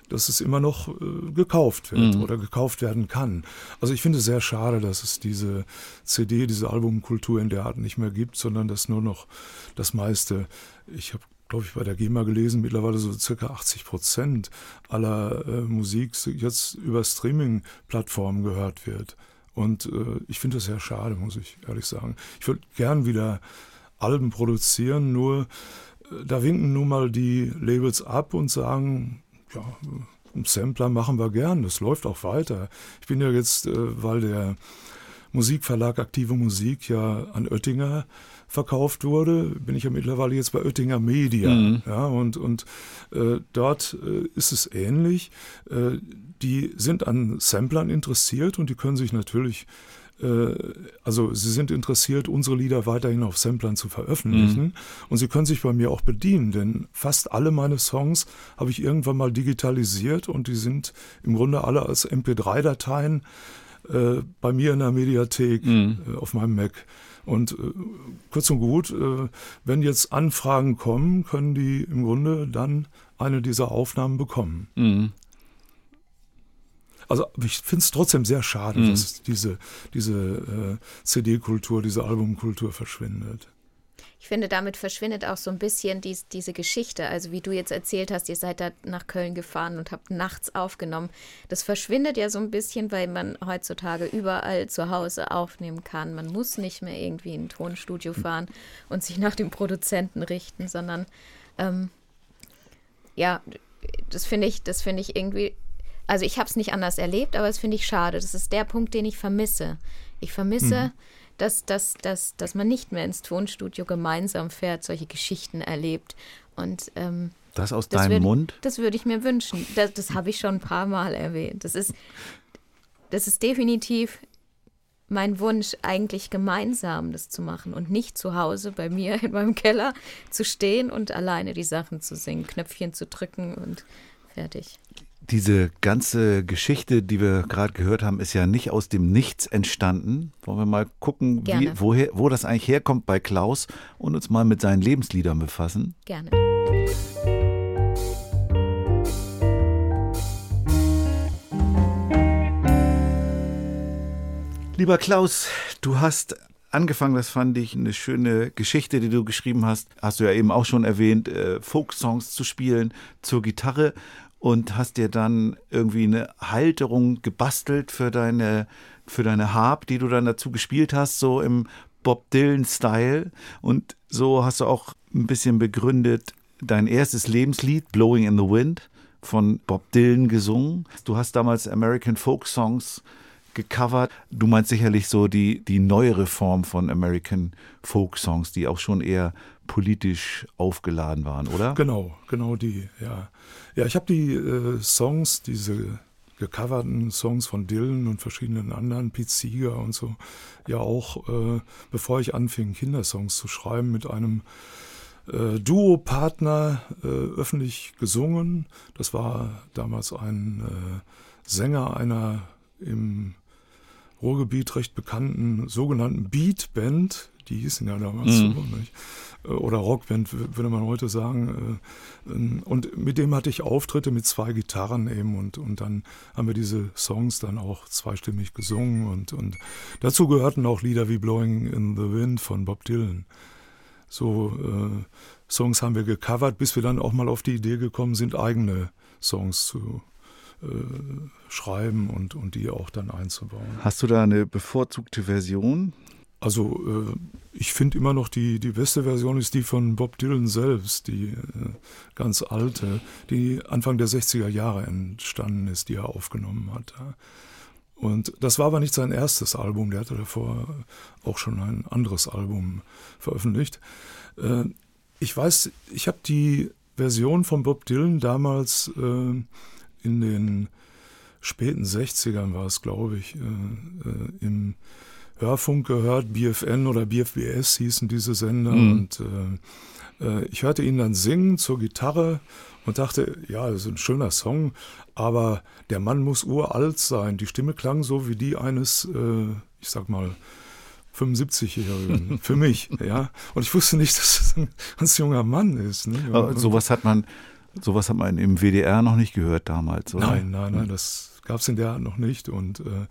dass es immer noch äh, gekauft wird oder gekauft werden kann. Also ich finde es sehr schade, dass es diese CD, diese Albumkultur in der Art nicht mehr gibt, sondern dass nur noch das meiste, ich habe glaube ich, bei der GEMA gelesen, mittlerweile so circa 80 Prozent aller äh, Musik jetzt über Streaming-Plattformen gehört wird. Und äh, ich finde das sehr schade, muss ich ehrlich sagen. Ich würde gern wieder Alben produzieren, nur äh, da winken nun mal die Labels ab und sagen, ja, einen Sampler machen wir gern, das läuft auch weiter. Ich bin ja jetzt, äh, weil der Musikverlag Aktive Musik ja an Oettinger verkauft wurde, bin ich ja mittlerweile jetzt bei Oettinger Media. Mhm. Ja, und und äh, dort äh, ist es ähnlich. Äh, die sind an Samplern interessiert und die können sich natürlich äh, also sie sind interessiert, unsere Lieder weiterhin auf Samplern zu veröffentlichen. Und sie können sich bei mir auch bedienen, denn fast alle meine Songs habe ich irgendwann mal digitalisiert und die sind im Grunde alle als MP3-Dateien äh, bei mir in der Mediathek äh, auf meinem Mac. Und äh, kurz und gut, äh, wenn jetzt Anfragen kommen, können die im Grunde dann eine dieser Aufnahmen bekommen. Mhm. Also ich finde es trotzdem sehr schade, Mhm. dass diese, diese äh, CD-Kultur, diese Albumkultur verschwindet. Ich finde, damit verschwindet auch so ein bisschen dies, diese Geschichte. Also wie du jetzt erzählt hast, ihr seid da nach Köln gefahren und habt nachts aufgenommen. Das verschwindet ja so ein bisschen, weil man heutzutage überall zu Hause aufnehmen kann. Man muss nicht mehr irgendwie in ein Tonstudio fahren und sich nach dem Produzenten richten, sondern ähm, ja, das finde ich, das finde ich irgendwie. Also ich habe es nicht anders erlebt, aber das finde ich schade. Das ist der Punkt, den ich vermisse. Ich vermisse, dass, dass, dass, dass man nicht mehr ins Tonstudio gemeinsam fährt, solche Geschichten erlebt. Und ähm, Das aus das deinem würd- Mund? Das würde ich mir wünschen. Das, das habe ich schon ein paar Mal erwähnt. Das ist, das ist definitiv mein Wunsch, eigentlich gemeinsam das zu machen und nicht zu Hause bei mir in meinem Keller zu stehen und alleine die Sachen zu singen, Knöpfchen zu drücken und fertig. Diese ganze Geschichte, die wir gerade gehört haben, ist ja nicht aus dem Nichts entstanden. Wollen wir mal gucken, wie, woher, wo das eigentlich herkommt bei Klaus und uns mal mit seinen Lebensliedern befassen? Gerne. Lieber Klaus, du hast angefangen, das fand ich eine schöne Geschichte, die du geschrieben hast. Hast du ja eben auch schon erwähnt, äh, Folksongs zu spielen zur Gitarre und hast dir dann irgendwie eine Halterung gebastelt für deine, für deine Harp, die du dann dazu gespielt hast, so im Bob Dylan-Style. Und so hast du auch ein bisschen begründet dein erstes Lebenslied, Blowing in the Wind, von Bob Dylan gesungen. Du hast damals American Folk Songs gecovert. Du meinst sicherlich so die, die neuere Form von American Folk Songs, die auch schon eher politisch aufgeladen waren, oder? Genau, genau die, ja. Ja, ich habe die äh, Songs, diese gecoverten Songs von Dylan und verschiedenen anderen, Pete Seeger und so, ja auch, äh, bevor ich anfing, Kindersongs zu schreiben, mit einem äh, Duo-Partner äh, öffentlich gesungen. Das war damals ein äh, Sänger einer im Ruhrgebiet recht bekannten sogenannten Beat-Band, die hießen ja damals so, nicht? Äh, oder Rockband würde man heute sagen. äh, ähm, Und mit dem hatte ich Auftritte mit zwei Gitarren eben und, und dann haben wir diese Songs dann auch zweistimmig gesungen und, und dazu gehörten auch Lieder wie Blowing in the Wind von Bob Dylan. So äh, Songs haben wir gecovert, bis wir dann auch mal auf die Idee gekommen sind, eigene Songs zu äh, schreiben und, und die auch dann einzubauen. Hast du da eine bevorzugte Version? Also äh, ich finde immer noch die, die beste Version ist die von Bob Dylan selbst, die äh, ganz alte, die Anfang der 60er Jahre entstanden ist, die er aufgenommen hat. ja. Und das war aber nicht sein erstes Album, der hatte davor auch schon ein anderes Album veröffentlicht. Äh, ich weiß, ich habe die Version von Bob Dylan damals äh, in den späten 60ern war es, glaube ich, äh, äh, im Hörfunk gehört, BFN oder BFBS hießen diese Sender und äh, äh, ich hörte ihn dann singen zur Gitarre und dachte, ja, das ist ein schöner Song, aber der Mann muss uralt sein. Die Stimme klang so wie die eines, äh, ich sag mal, 75-Jährigen [LAUGHS] für mich, ja. Und ich wusste nicht, dass es ein ganz junger Mann ist. Ne? Aber sowas hat man, sowas hat man im WDR noch nicht gehört damals, oder? Nein, nein, nein, das gab es in der Art noch nicht. Und äh,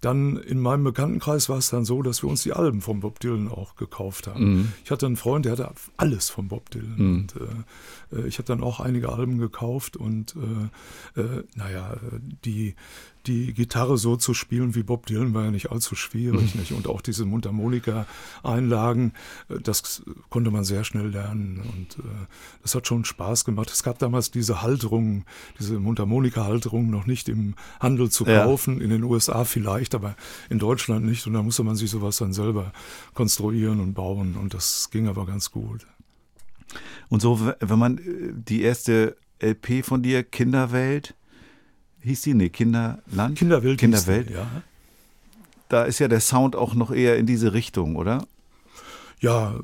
dann in meinem Bekanntenkreis war es dann so, dass wir uns die Alben von Bob Dylan auch gekauft haben. Ich hatte einen Freund, der hatte alles von Bob Dylan. Und äh, äh, ich habe dann auch einige Alben gekauft und äh, äh, naja, äh, die, die Gitarre so zu spielen wie Bob Dylan war ja nicht allzu schwierig. Nicht? Und auch diese Mundharmonika-Einlagen, äh, das konnte man sehr schnell lernen. Und äh, das hat schon Spaß gemacht. Es gab damals diese Halterung, diese Mundharmonika-Halterung noch nicht im Handel zu Ja. kaufen, in den USA vielleicht, aber in Deutschland nicht. Und da musste man sich sowas dann selber konstruieren und bauen. Und das ging aber ganz gut. Und so, wenn man äh, die erste LP von dir, Kinderwelt, hieß die? Nee, Kinderland? Kinderwelt. Kinderwelt. die, Ja. Da ist ja der Sound auch noch eher in diese Richtung, oder? Ja,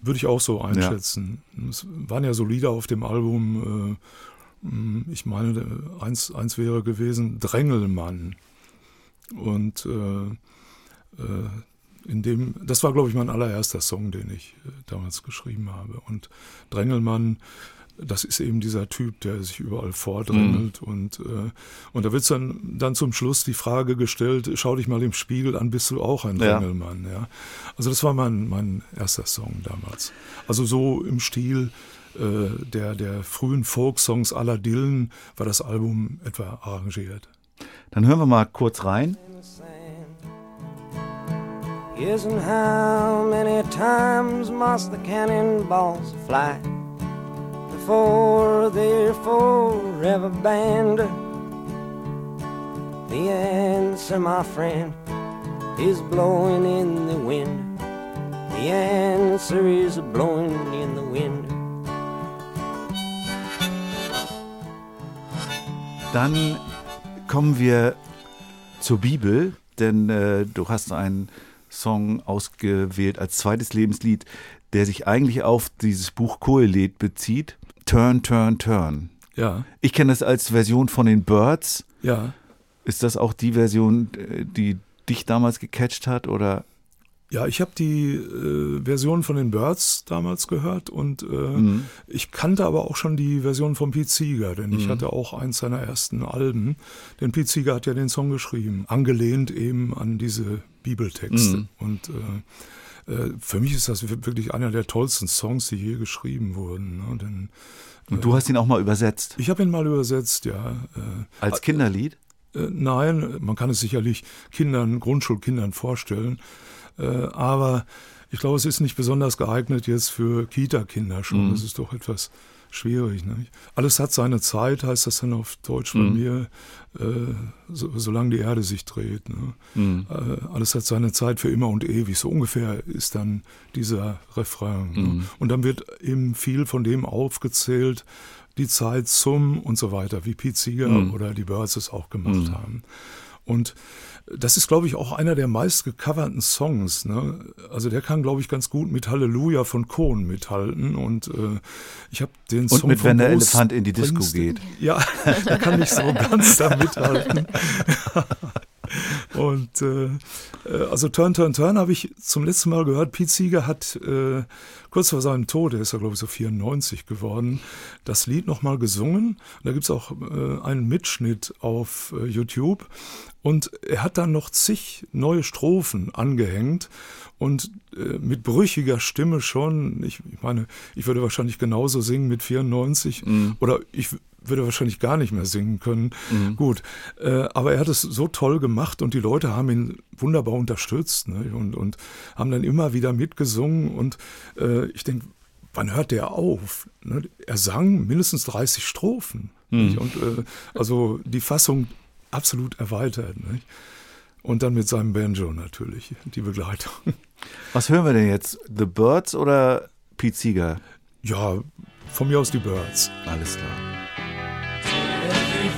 würde ich auch so einschätzen. Es waren ja so Lieder auf dem Album, äh, mh, ich meine, äh, eins, eins wäre gewesen Drängelmann. Und äh, äh, in dem, das war, glaube ich, mein allererster Song, den ich äh, damals geschrieben habe. Und Drängelmann, das ist eben dieser Typ, der sich überall vordrängelt. Und, äh, und da wird dann, dann zum Schluss die Frage gestellt, schau dich mal im Spiegel an, bist du auch ein Ja. Drängelmann? Ja. Also das war mein, mein erster Song damals. Also so im Stil äh, der, der frühen Folksongs aller Dylan war das Album etwa arrangiert. Dann hören wir mal kurz rein. And how many times must the cannonballs fly before they're forever banned? The answer, my friend, is blowing in the wind. The answer is blowing in the wind. Dann kommen wir zur Bibel, denn äh, du hast einen Song ausgewählt als zweites Lebenslied, der sich eigentlich auf dieses Buch Kohelet bezieht. Turn, Turn, Turn. Ja, Ich kenne das als Version von den Birds. ja. Ist das auch die Version, äh, die dich damals gecatcht hat? Oder? Ja, ich habe die äh, Version von den Birds damals gehört und äh, Mhm. ich kannte aber auch schon die Version von Pete Seeger, denn ich Mhm. hatte auch eins seiner ersten Alben. Denn Pete Seeger hat ja den Song geschrieben, angelehnt eben an diese Bibeltexte. Mhm. Und äh, äh, für mich ist das wirklich einer der tollsten Songs, die je geschrieben wurden. Ne? Denn Und du hast ihn auch mal übersetzt. ich habe ihn mal übersetzt, ja. Äh, Als Kinderlied? äh, Nein, man kann es sicherlich Kindern, Grundschulkindern vorstellen. Äh, Aber ich glaube, es ist nicht besonders geeignet jetzt für Kita-Kinder schon. Mhm. Das ist doch etwas schwierig. Nicht? Alles hat seine Zeit, heißt das dann auf Deutsch bei Mhm. mir, äh, so, solange die Erde sich dreht. Ne? Mhm. Äh, alles hat seine Zeit für immer und ewig. So ungefähr ist dann dieser Refrain. Ne? Mhm. Und dann wird eben viel von dem aufgezählt, die Zeit zum und so weiter, wie Pete Seeger Mhm. oder die Birds es auch gemacht Mhm. haben. Und das ist, glaube ich, auch einer der meist gecoverten Songs. Ne? Also der kann, glaube ich, ganz gut mit Halleluja von Cohn mithalten. Und äh, ich habe den Und Song mit von Wenn der Elefant in die Disco geht. Ja, [LAUGHS] da kann ich so ganz da mithalten. [LAUGHS] Und äh, äh, also Turn, Turn, Turn habe ich zum letzten Mal gehört. Pete Seeger hat äh, kurz vor seinem Tod, er ist ja glaube ich so 94 geworden, das Lied nochmal gesungen. Da gibt's auch äh, einen Mitschnitt auf äh, YouTube. Und er hat dann noch zig neue Strophen angehängt und äh, mit brüchiger Stimme schon. Ich, ich meine, ich würde wahrscheinlich genauso singen mit 94 oder ich würde wahrscheinlich gar nicht mehr singen können. Gut, äh, aber er hat es so toll gemacht und die Leute haben ihn wunderbar unterstützt ne? und, und haben dann immer wieder mitgesungen und äh, ich denke, wann hört der auf? Ne? Er sang mindestens 30 Strophen nicht? und äh, also die Fassung absolut erweitert. Nicht? Und dann mit seinem Banjo natürlich, die Begleitung. Was hören wir denn jetzt? The Birds oder Pete Seeger? Ja, von mir aus die Birds. Alles klar.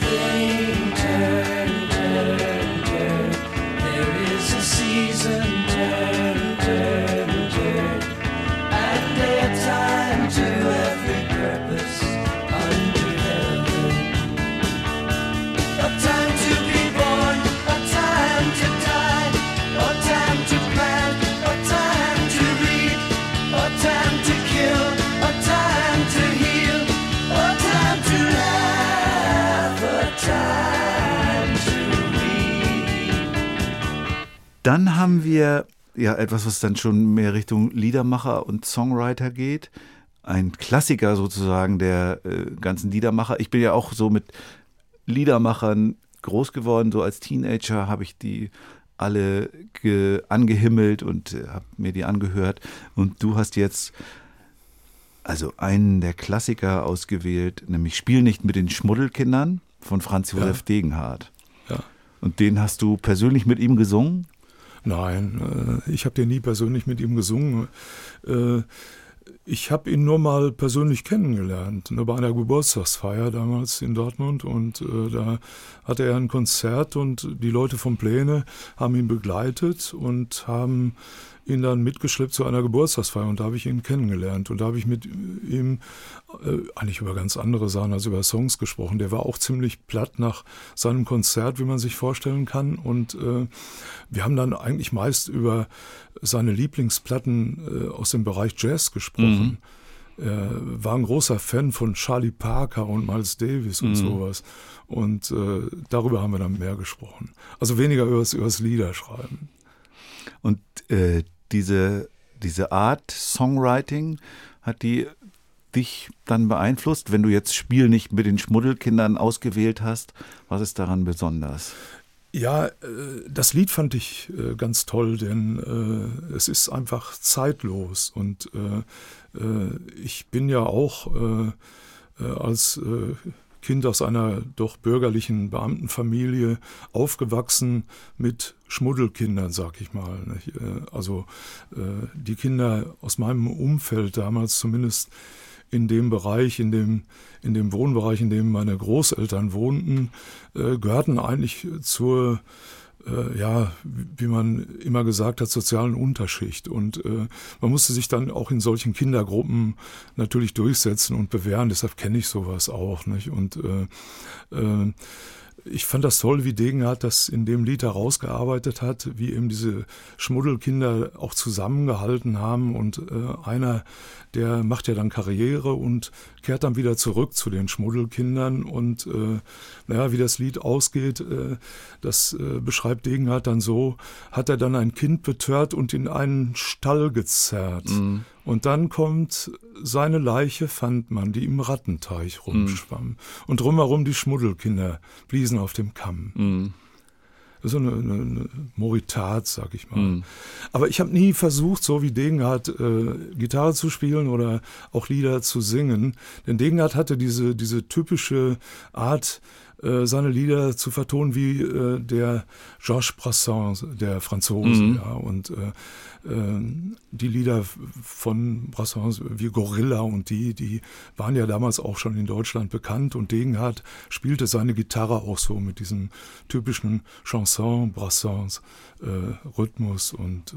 There Dann haben wir ja etwas, was dann schon mehr Richtung Liedermacher und Songwriter geht. Ein Klassiker sozusagen der äh, ganzen Liedermacher. Ich bin ja auch so mit Liedermachern groß geworden. So als Teenager habe ich die alle ge angehimmelt und äh, habe mir die angehört. Und du hast jetzt also einen der Klassiker ausgewählt, nämlich Spiel nicht mit den Schmuddelkindern von Franz Josef Ja. Degenhardt. Ja. Und den hast du persönlich mit ihm gesungen? Nein, äh, ich habe den nie persönlich mit ihm gesungen. Ich habe ihn nur mal persönlich kennengelernt, ne, bei einer Geburtstagsfeier damals in Dortmund. Und äh, da hatte er ein Konzert und die Leute vom Pläne haben ihn begleitet und haben ihn dann mitgeschleppt zu einer Geburtstagsfeier und da habe ich ihn kennengelernt und da habe ich mit ihm äh, eigentlich über ganz andere Sachen als über Songs gesprochen. Der war auch ziemlich platt nach seinem Konzert, wie man sich vorstellen kann und äh, wir haben dann eigentlich meist über seine Lieblingsplatten äh, aus dem Bereich Jazz gesprochen. Er war ein großer Fan von Charlie Parker und Miles Davis und sowas. Und äh, darüber haben wir dann mehr gesprochen. Also weniger übers, übers Liederschreiben. Und äh, diese, diese Art Songwriting, hat die dich dann beeinflusst, wenn du jetzt Spiel nicht mit den Schmuddelkindern ausgewählt hast? Was ist daran besonders? Ja, äh, das Lied fand ich äh, ganz toll, denn äh, es ist einfach zeitlos und ich bin ja auch als Kind aus einer doch bürgerlichen Beamtenfamilie aufgewachsen mit Schmuddelkindern, sag ich mal. Äh, Also die Kinder aus meinem Umfeld damals zumindest in dem Bereich, in dem, in dem Wohnbereich, in dem meine Großeltern wohnten, äh, gehörten eigentlich zur, äh, ja, wie man immer gesagt hat, sozialen Unterschicht. Und äh, man musste sich dann auch in solchen Kindergruppen natürlich durchsetzen und bewähren. Deshalb kenne ich sowas auch. Nicht? Und äh, äh, ich fand das toll, wie Degenhardt das in dem Lied herausgearbeitet hat, wie eben diese Schmuddelkinder auch zusammengehalten haben und äh, einer, der macht ja dann Karriere und kehrt dann wieder zurück zu den Schmuddelkindern und äh, naja, wie das Lied ausgeht, äh, das äh, beschreibt Degenhardt dann so, hat er dann ein Kind betört und in einen Stall gezerrt. Und dann kommt seine Leiche fand man, die im Rattenteich rumschwamm. Und drumherum die Schmuddelkinder bliesen auf dem Kamm. So eine, eine, eine Moritat, sag ich mal. Aber ich habe nie versucht, so wie Degenhardt, äh, Gitarre zu spielen oder auch Lieder zu singen. Denn Degenhardt hatte diese, diese typische Art, äh, seine Lieder zu vertonen wie äh, der Georges Brassens, der Franzose. Ja, und äh, äh, die Lieder von Brassens wie Gorilla und die, die waren ja damals auch schon in Deutschland bekannt und Degenhardt spielte seine Gitarre auch so mit diesem typischen Chanson Brassens äh, Rhythmus und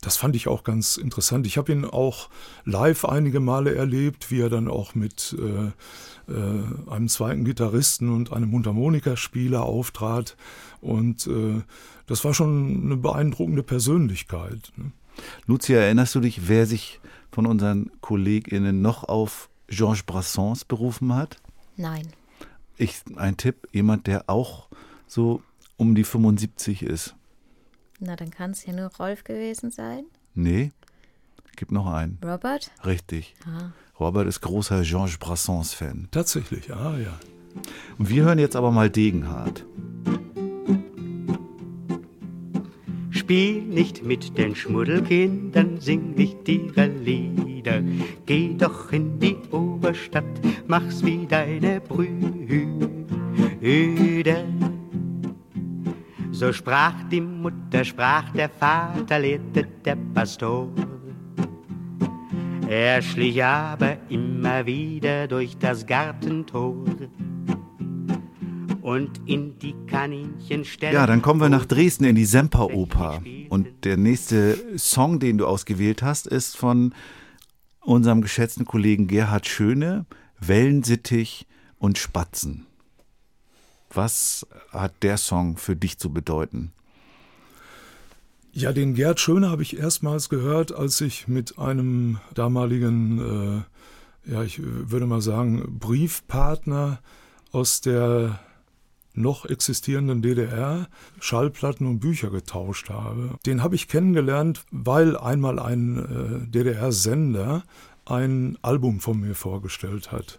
das fand ich auch ganz interessant. Ich habe ihn auch live einige Male erlebt, wie er dann auch mit äh, äh, einem zweiten Gitarristen und einem Mundharmonikaspieler auftrat. Und äh, das war schon eine beeindruckende Persönlichkeit. Ne? Lucia, erinnerst du dich, wer sich von unseren KollegInnen noch auf Georges Brassens berufen hat? Nein. Ich, ein Tipp, jemand, der auch so um die 75 ist. Na, dann kann es ja nur Rolf gewesen sein. Nee, gibt noch einen. Robert? Richtig. Ah. Robert ist großer Georges Brassens-Fan. Tatsächlich, ah ja. Und wir hören jetzt aber mal Degenhardt. Spiel nicht mit den Schmuddelkindern, sing nicht ihre Lieder. Geh doch in die Oberstadt, mach's wie deine Brüder. So sprach die Mutter, sprach der Vater, lehrte der Pastor. Er schlich aber immer wieder durch das Gartentor und in die Kaninchenstelle. Ja, dann kommen wir nach Dresden in die Semperoper. Und der nächste Song, den du ausgewählt hast, ist von unserem geschätzten Kollegen Gerhard Schöne, Wellensittich und Spatzen. Was hat der Song für dich zu bedeuten? Ja, den Gerd Schöne habe ich erstmals gehört, als ich mit einem damaligen, äh, ja, ich würde mal sagen, Briefpartner aus der noch existierenden DDR Schallplatten und Bücher getauscht habe. Den habe ich kennengelernt, weil einmal ein äh, DDR-Sender ein Album von mir vorgestellt hat.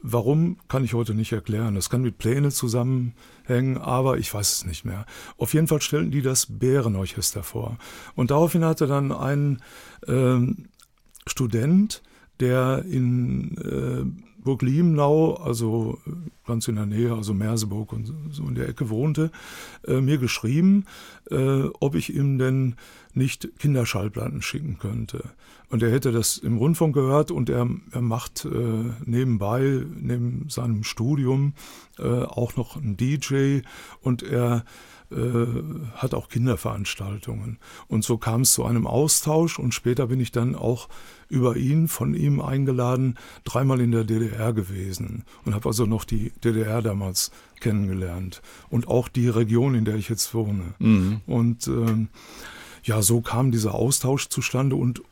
Warum, kann ich heute nicht erklären. Das kann mit Pläne zusammenhängen, aber ich weiß es nicht mehr. Auf jeden Fall stellten die das Bärenorchester vor. Und daraufhin hatte dann ein ähm, Student, der in äh, Burg Liemnau, also äh, ganz in der Nähe, also Merseburg und so in der Ecke wohnte, äh, mir geschrieben, äh, ob ich ihm denn nicht Kinderschallplatten schicken könnte. Und er hätte das im Rundfunk gehört und er, er macht äh, nebenbei, neben seinem Studium, äh, auch noch einen DJ und er hat auch Kinderveranstaltungen. Und so kam es zu einem Austausch und später bin ich dann auch über ihn, von ihm eingeladen, dreimal in der DDR gewesen und habe also noch die DDR damals kennengelernt und auch die Region, in der ich jetzt wohne. Mhm. Und ähm, ja, so kam dieser Austausch zustande und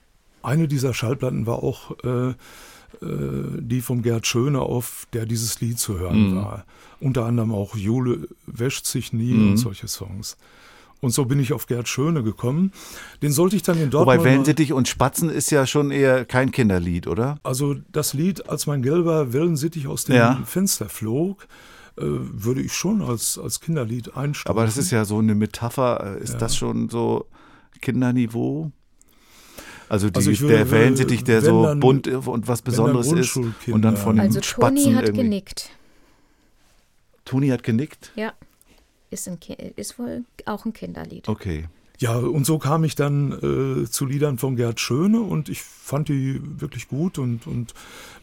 eine dieser Schallplatten war auch äh, äh, die vom Gerd Schöne, auf der dieses Lied zu hören Mhm. war. Unter anderem auch Jule wäscht sich nie Mhm. und solche Songs. Und so bin ich auf Gerd Schöne gekommen. Den sollte ich dann in Dortmund. Wobei Wellensittich und Spatzen ist ja schon eher kein Kinderlied, oder? also das Lied, als mein gelber Wellensittich aus dem Ja. Fenster flog, äh, würde ich schon als, als Kinderlied einstufen. Aber das ist ja so eine Metapher. Ist Ja. das schon so Kinderniveau? Also, die, Also ich würde- der Wellensittich, der so dann- bunt und was Besonderes ist und dann von Also den Spatzen Toni hat irgendwie. genickt. Toni hat genickt? Ja. Ist, ein, ist wohl auch ein Kinderlied. Okay. Ja, und so kam ich dann äh, zu Liedern von Gerd Schöne und ich fand die wirklich gut und, und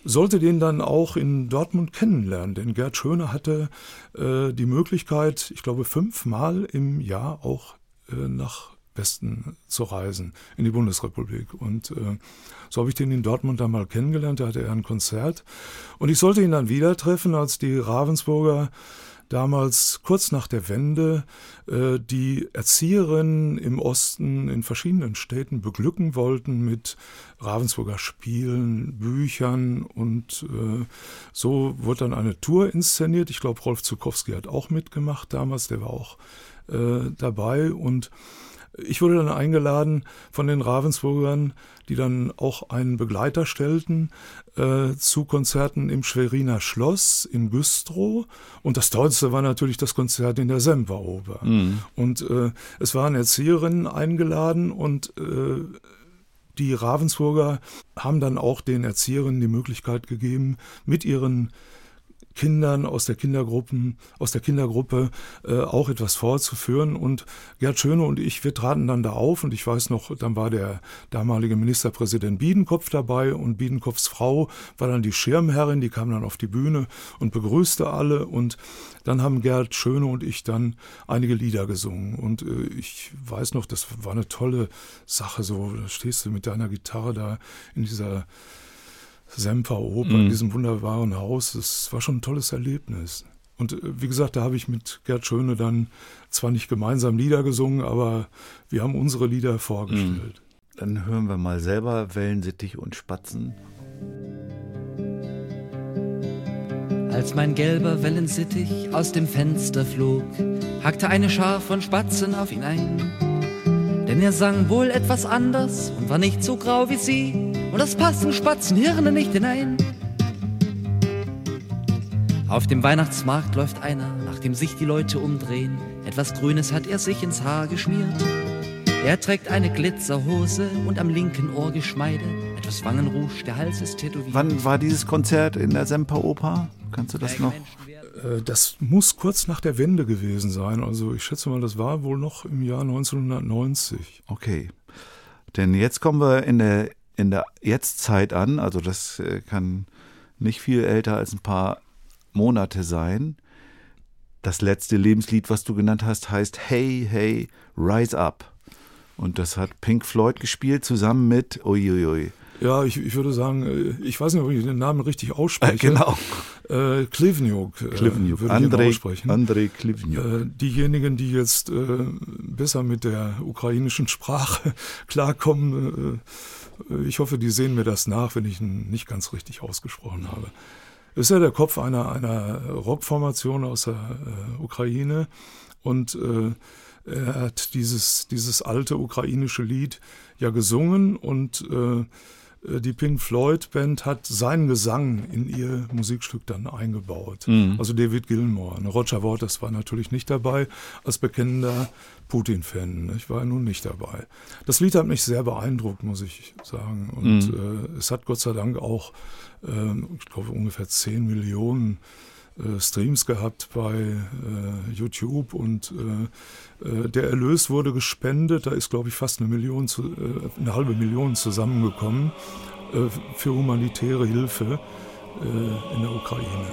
sollte den dann auch in Dortmund kennenlernen. Denn Gerd Schöne hatte äh, die Möglichkeit, ich glaube, fünfmal im Jahr auch äh, nach Westen zu reisen, in die Bundesrepublik. Und äh, so habe ich den in Dortmund dann mal kennengelernt, da hatte er ein Konzert. Und ich sollte ihn dann wieder treffen, als die Ravensburger damals kurz nach der Wende äh, die Erzieherinnen im Osten in verschiedenen Städten beglücken wollten mit Ravensburger Spielen, Büchern und äh, so wurde dann eine Tour inszeniert. Ich glaube, Rolf Zukowski hat auch mitgemacht damals, der war auch äh, dabei und ich wurde dann eingeladen von den Ravensburgern, die dann auch einen Begleiter stellten, äh, zu Konzerten im Schweriner Schloss in Güstrow. Und das Tollste war natürlich das Konzert in der Semperoper. Und äh, es waren Erzieherinnen eingeladen und äh, die Ravensburger haben dann auch den Erzieherinnen die Möglichkeit gegeben, mit ihren Kindern aus der Kindergruppen, aus der Kindergruppe äh, auch etwas vorzuführen. Und Gerd Schöne und ich, wir traten dann da auf und ich weiß noch, dann war der damalige Ministerpräsident Biedenkopf dabei und Biedenkopfs Frau war dann die Schirmherrin, die kam dann auf die Bühne und begrüßte alle und dann haben Gerd Schöne und ich dann einige Lieder gesungen. Und äh, ich weiß noch, das war eine tolle Sache, so da stehst du mit deiner Gitarre da in dieser Semperoper in diesem wunderbaren Haus. Das war schon ein tolles Erlebnis. Und äh, wie gesagt, da habe ich mit Gerd Schöne dann zwar nicht gemeinsam Lieder gesungen, aber wir haben unsere Lieder vorgestellt. Dann hören wir mal selber Wellensittich und Spatzen. Als mein gelber Wellensittich aus dem Fenster flog, hackte eine Schar von Spatzen auf ihn ein. Denn er sang wohl etwas anders und war nicht so grau wie sie, und das passen Spatzenhirne nicht hinein. Auf dem Weihnachtsmarkt läuft einer, nachdem sich die Leute umdrehen. Etwas Grünes hat er sich ins Haar geschmiert. Er trägt eine Glitzerhose und am linken Ohr Geschmeide. Etwas Wangenrouge, der Hals ist tätowiert. Wann war dieses Konzert in der Semperoper? Kannst du das noch? Äh, Das muss kurz nach der Wende gewesen sein. Also ich schätze mal, das war wohl noch im Jahr 1990. Okay. Denn jetzt kommen wir in der, in der Jetztzeit an. Also das äh, kann nicht viel älter als ein paar Monate sein. Das letzte Lebenslied, was du genannt hast, heißt Hey, Hey, Rise Up. Und das hat Pink Floyd gespielt zusammen mit Uiuiui. Ja, ich, ich würde sagen, äh, ich weiß nicht, ob ich den Namen richtig ausspreche. Äh, genau. Äh, Klivniuk. äh, Klivniuk. würde ich ihn Andrei, aussprechen. Andrei Klivniuk. Äh, diejenigen, die jetzt äh, besser mit der ukrainischen Sprache [LAUGHS] klarkommen, äh, ich hoffe, die sehen mir das nach, wenn ich ihn nicht ganz richtig ausgesprochen habe. Ist ja der Kopf einer, einer Rockformation aus der äh, Ukraine und äh, er hat dieses, dieses alte ukrainische Lied ja gesungen und äh, äh, die Pink Floyd Band hat seinen Gesang in ihr Musikstück dann eingebaut. Mhm. Also David Gilmour. Ne, Roger Waters war natürlich nicht dabei als bekennender Putin-Fan. ne? Ich war nun nicht dabei. Das Lied hat mich sehr beeindruckt, muss ich sagen. Und äh, es hat Gott sei Dank auch, ähm, ich glaube, ungefähr 10 Millionen äh, Streams gehabt bei äh, YouTube und äh, äh, der Erlös wurde gespendet. Da ist, glaube ich, fast eine Million, zu, äh, eine halbe Million zusammengekommen äh, für humanitäre Hilfe äh, in der Ukraine.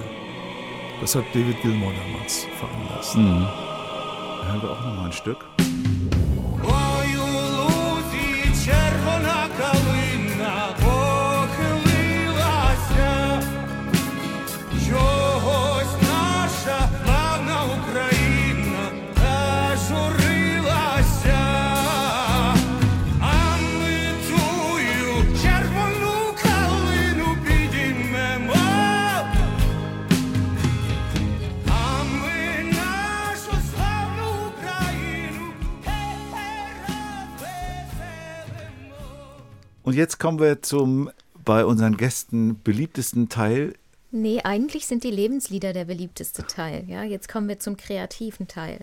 Das hat David Gilmour damals veranlasst. Mhm. Da hören wir auch noch mal ein Stück. Und jetzt kommen wir zum bei unseren Gästen beliebtesten Teil. Nee, eigentlich sind die Lebenslieder der beliebteste Teil. Ja, jetzt kommen wir zum kreativen Teil.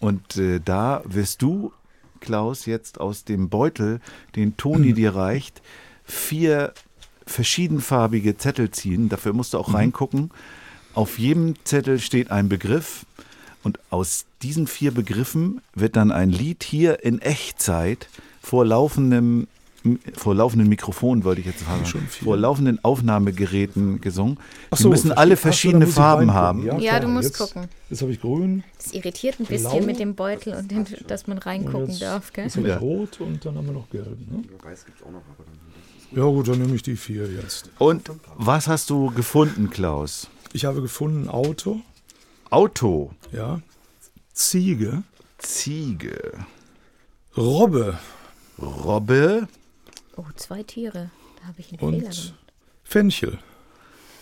Und äh, da wirst du, Klaus, jetzt aus dem Beutel, den Toni dir reicht, vier verschiedenfarbige Zettel ziehen. Dafür musst du auch reingucken. Auf jedem Zettel steht ein Begriff. Und aus diesen vier Begriffen wird dann ein Lied hier in Echtzeit vor laufendem vor laufenden Mikrofonen wollte ich jetzt sagen, Schon vier. vor laufenden Aufnahmegeräten gesungen. Ach Die so, müssen verstehe. alle verschiedene Farben haben. Ja, klar. du musst jetzt, gucken. Jetzt habe ich grün. Das irritiert ein bisschen Blau. mit dem Beutel und dem, dass man reingucken darf. Gell? Jetzt habe Ja. ich rot und dann haben wir noch gelb. Ne? Ja gut, dann nehme ich die vier jetzt. Und was hast du gefunden, Klaus? Ich habe gefunden Auto, Auto, ja, Ziege, Ziege, Robbe Robbe, Oh, zwei Tiere. Da habe ich einen Fehler und gemacht. Fenchel.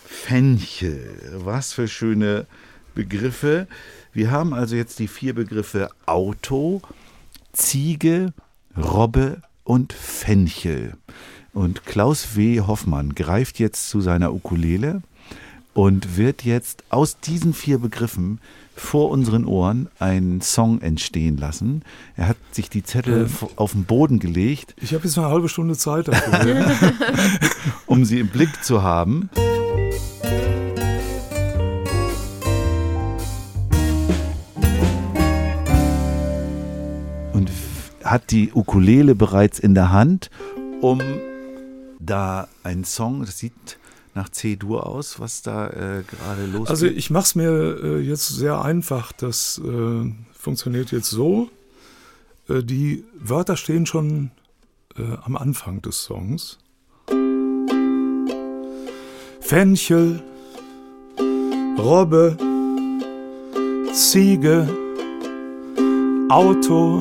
Fenchel. Was für schöne Begriffe. Wir haben also jetzt die vier Begriffe Auto, Ziege, Robbe und Fenchel. Und Klaus W. Hoffmann greift jetzt zu seiner Ukulele und wird jetzt aus diesen vier Begriffen vor unseren Ohren einen Song entstehen lassen. Er hat sich die Zettel Ähm. auf den Boden gelegt, Ich habe jetzt eine halbe Stunde Zeit dafür. [LAUGHS] um sie im Blick zu haben. Und hat die Ukulele bereits in der Hand, um da einen Song, das sieht nach C-Dur aus, was da äh, gerade los Also ich mache es mir äh, jetzt sehr einfach. Das äh, funktioniert jetzt so. Äh, die Wörter stehen schon äh, am Anfang des Songs. Fenchel, Robbe, Ziege, Auto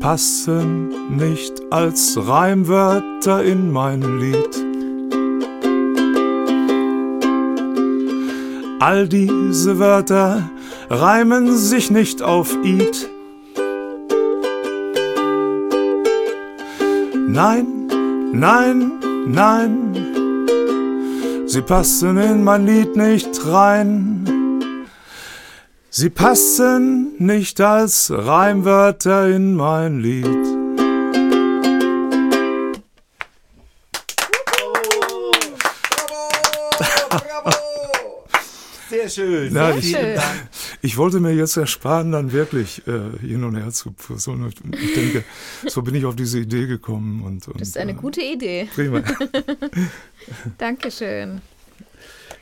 passen nicht als Reimwörter in mein Lied. All diese Wörter reimen sich nicht auf Id. Nein, nein, nein, sie passen in mein Lied nicht rein. Sie passen nicht als Reimwörter in mein Lied. Sehr schön. Ja, Sehr ich, schön. [LAUGHS] ich wollte mir jetzt ersparen, dann wirklich äh, hin und her zu. Und Ich denke, so bin ich auf diese Idee gekommen. Und, und, Das ist eine äh, gute Idee. Prima. [LAUGHS] Dankeschön.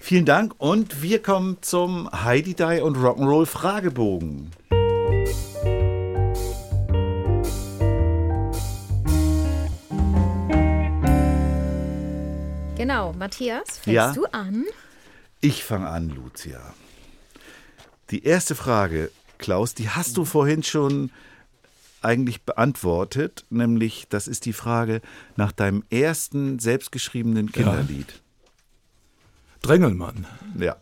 Vielen Dank und wir kommen zum Heidi Die und Rock'n'Roll Fragebogen. Genau, Matthias, fängst Ja. du an? Ich fange an, Lucia. Die erste Frage, Klaus, die hast du vorhin schon eigentlich beantwortet, nämlich das ist die Frage nach deinem ersten selbstgeschriebenen Kinderlied. Drängelmann. Ja.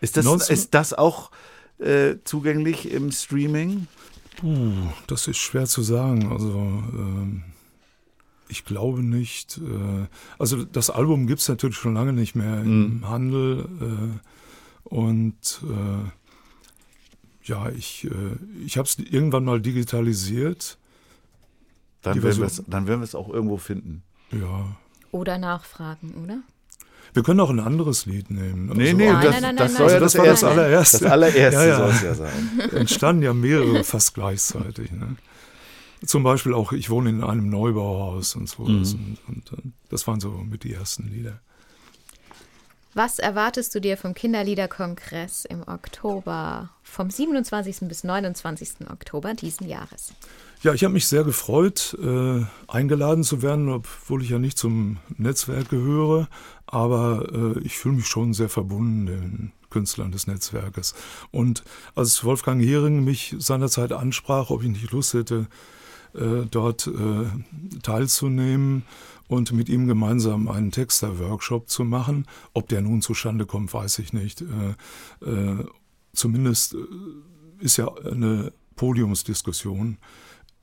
Ist das, 19 ist das auch äh, zugänglich im Streaming? Puh, das ist schwer zu sagen. Also, ähm, Ich glaube nicht. Äh, also das Album gibt es natürlich schon lange nicht mehr im Handel. Äh, und äh, ja, ich, ich habe es irgendwann mal digitalisiert. Dann Die werden, wir es, dann werden wir es auch irgendwo finden. Ja. Oder nachfragen, oder? Wir können auch ein anderes Lied nehmen. Nee, Also nee, Nein, das, nein, nein, das nein, soll nein. ja das das, war das erste. allererste. Das allererste Ja, ja. soll es ja sein. entstanden ja mehrere fast gleichzeitig. Ne? Zum Beispiel auch, ich wohne in einem Neubauhaus und so. Mhm. Und, und, äh, das waren so mit die ersten Lieder. Was erwartest du dir vom Kinderliederkongress im Oktober, vom 27. bis 29. Oktober diesen Jahres? Ja, ich habe mich sehr gefreut, äh, eingeladen zu werden, obwohl ich ja nicht zum Netzwerk gehöre. Aber äh, ich fühle mich schon sehr verbunden den Künstlern des Netzwerkes. Und als Wolfgang Hering mich seinerzeit ansprach, ob ich nicht Lust hätte, äh, dort äh, teilzunehmen und mit ihm gemeinsam einen Texter-Workshop zu machen. Ob der nun zustande kommt, weiß ich nicht. Äh, äh, zumindest äh, ist ja eine Podiumsdiskussion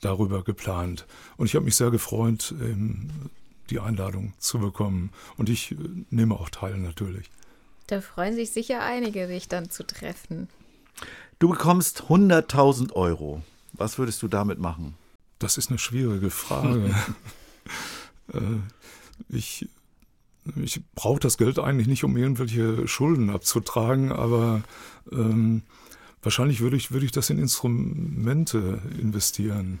darüber geplant. Und ich habe mich sehr gefreut, ähm, die Einladung zu bekommen. Und ich äh, nehme auch teil natürlich. Da freuen sich sicher einige, dich dann zu treffen. Du bekommst 100.000 Euro. Was würdest du damit machen? Das ist eine schwierige Frage. [LAUGHS] äh, ich ich brauche das Geld eigentlich nicht, um irgendwelche Schulden abzutragen, aber ähm, wahrscheinlich würde ich, würde ich das in Instrumente investieren.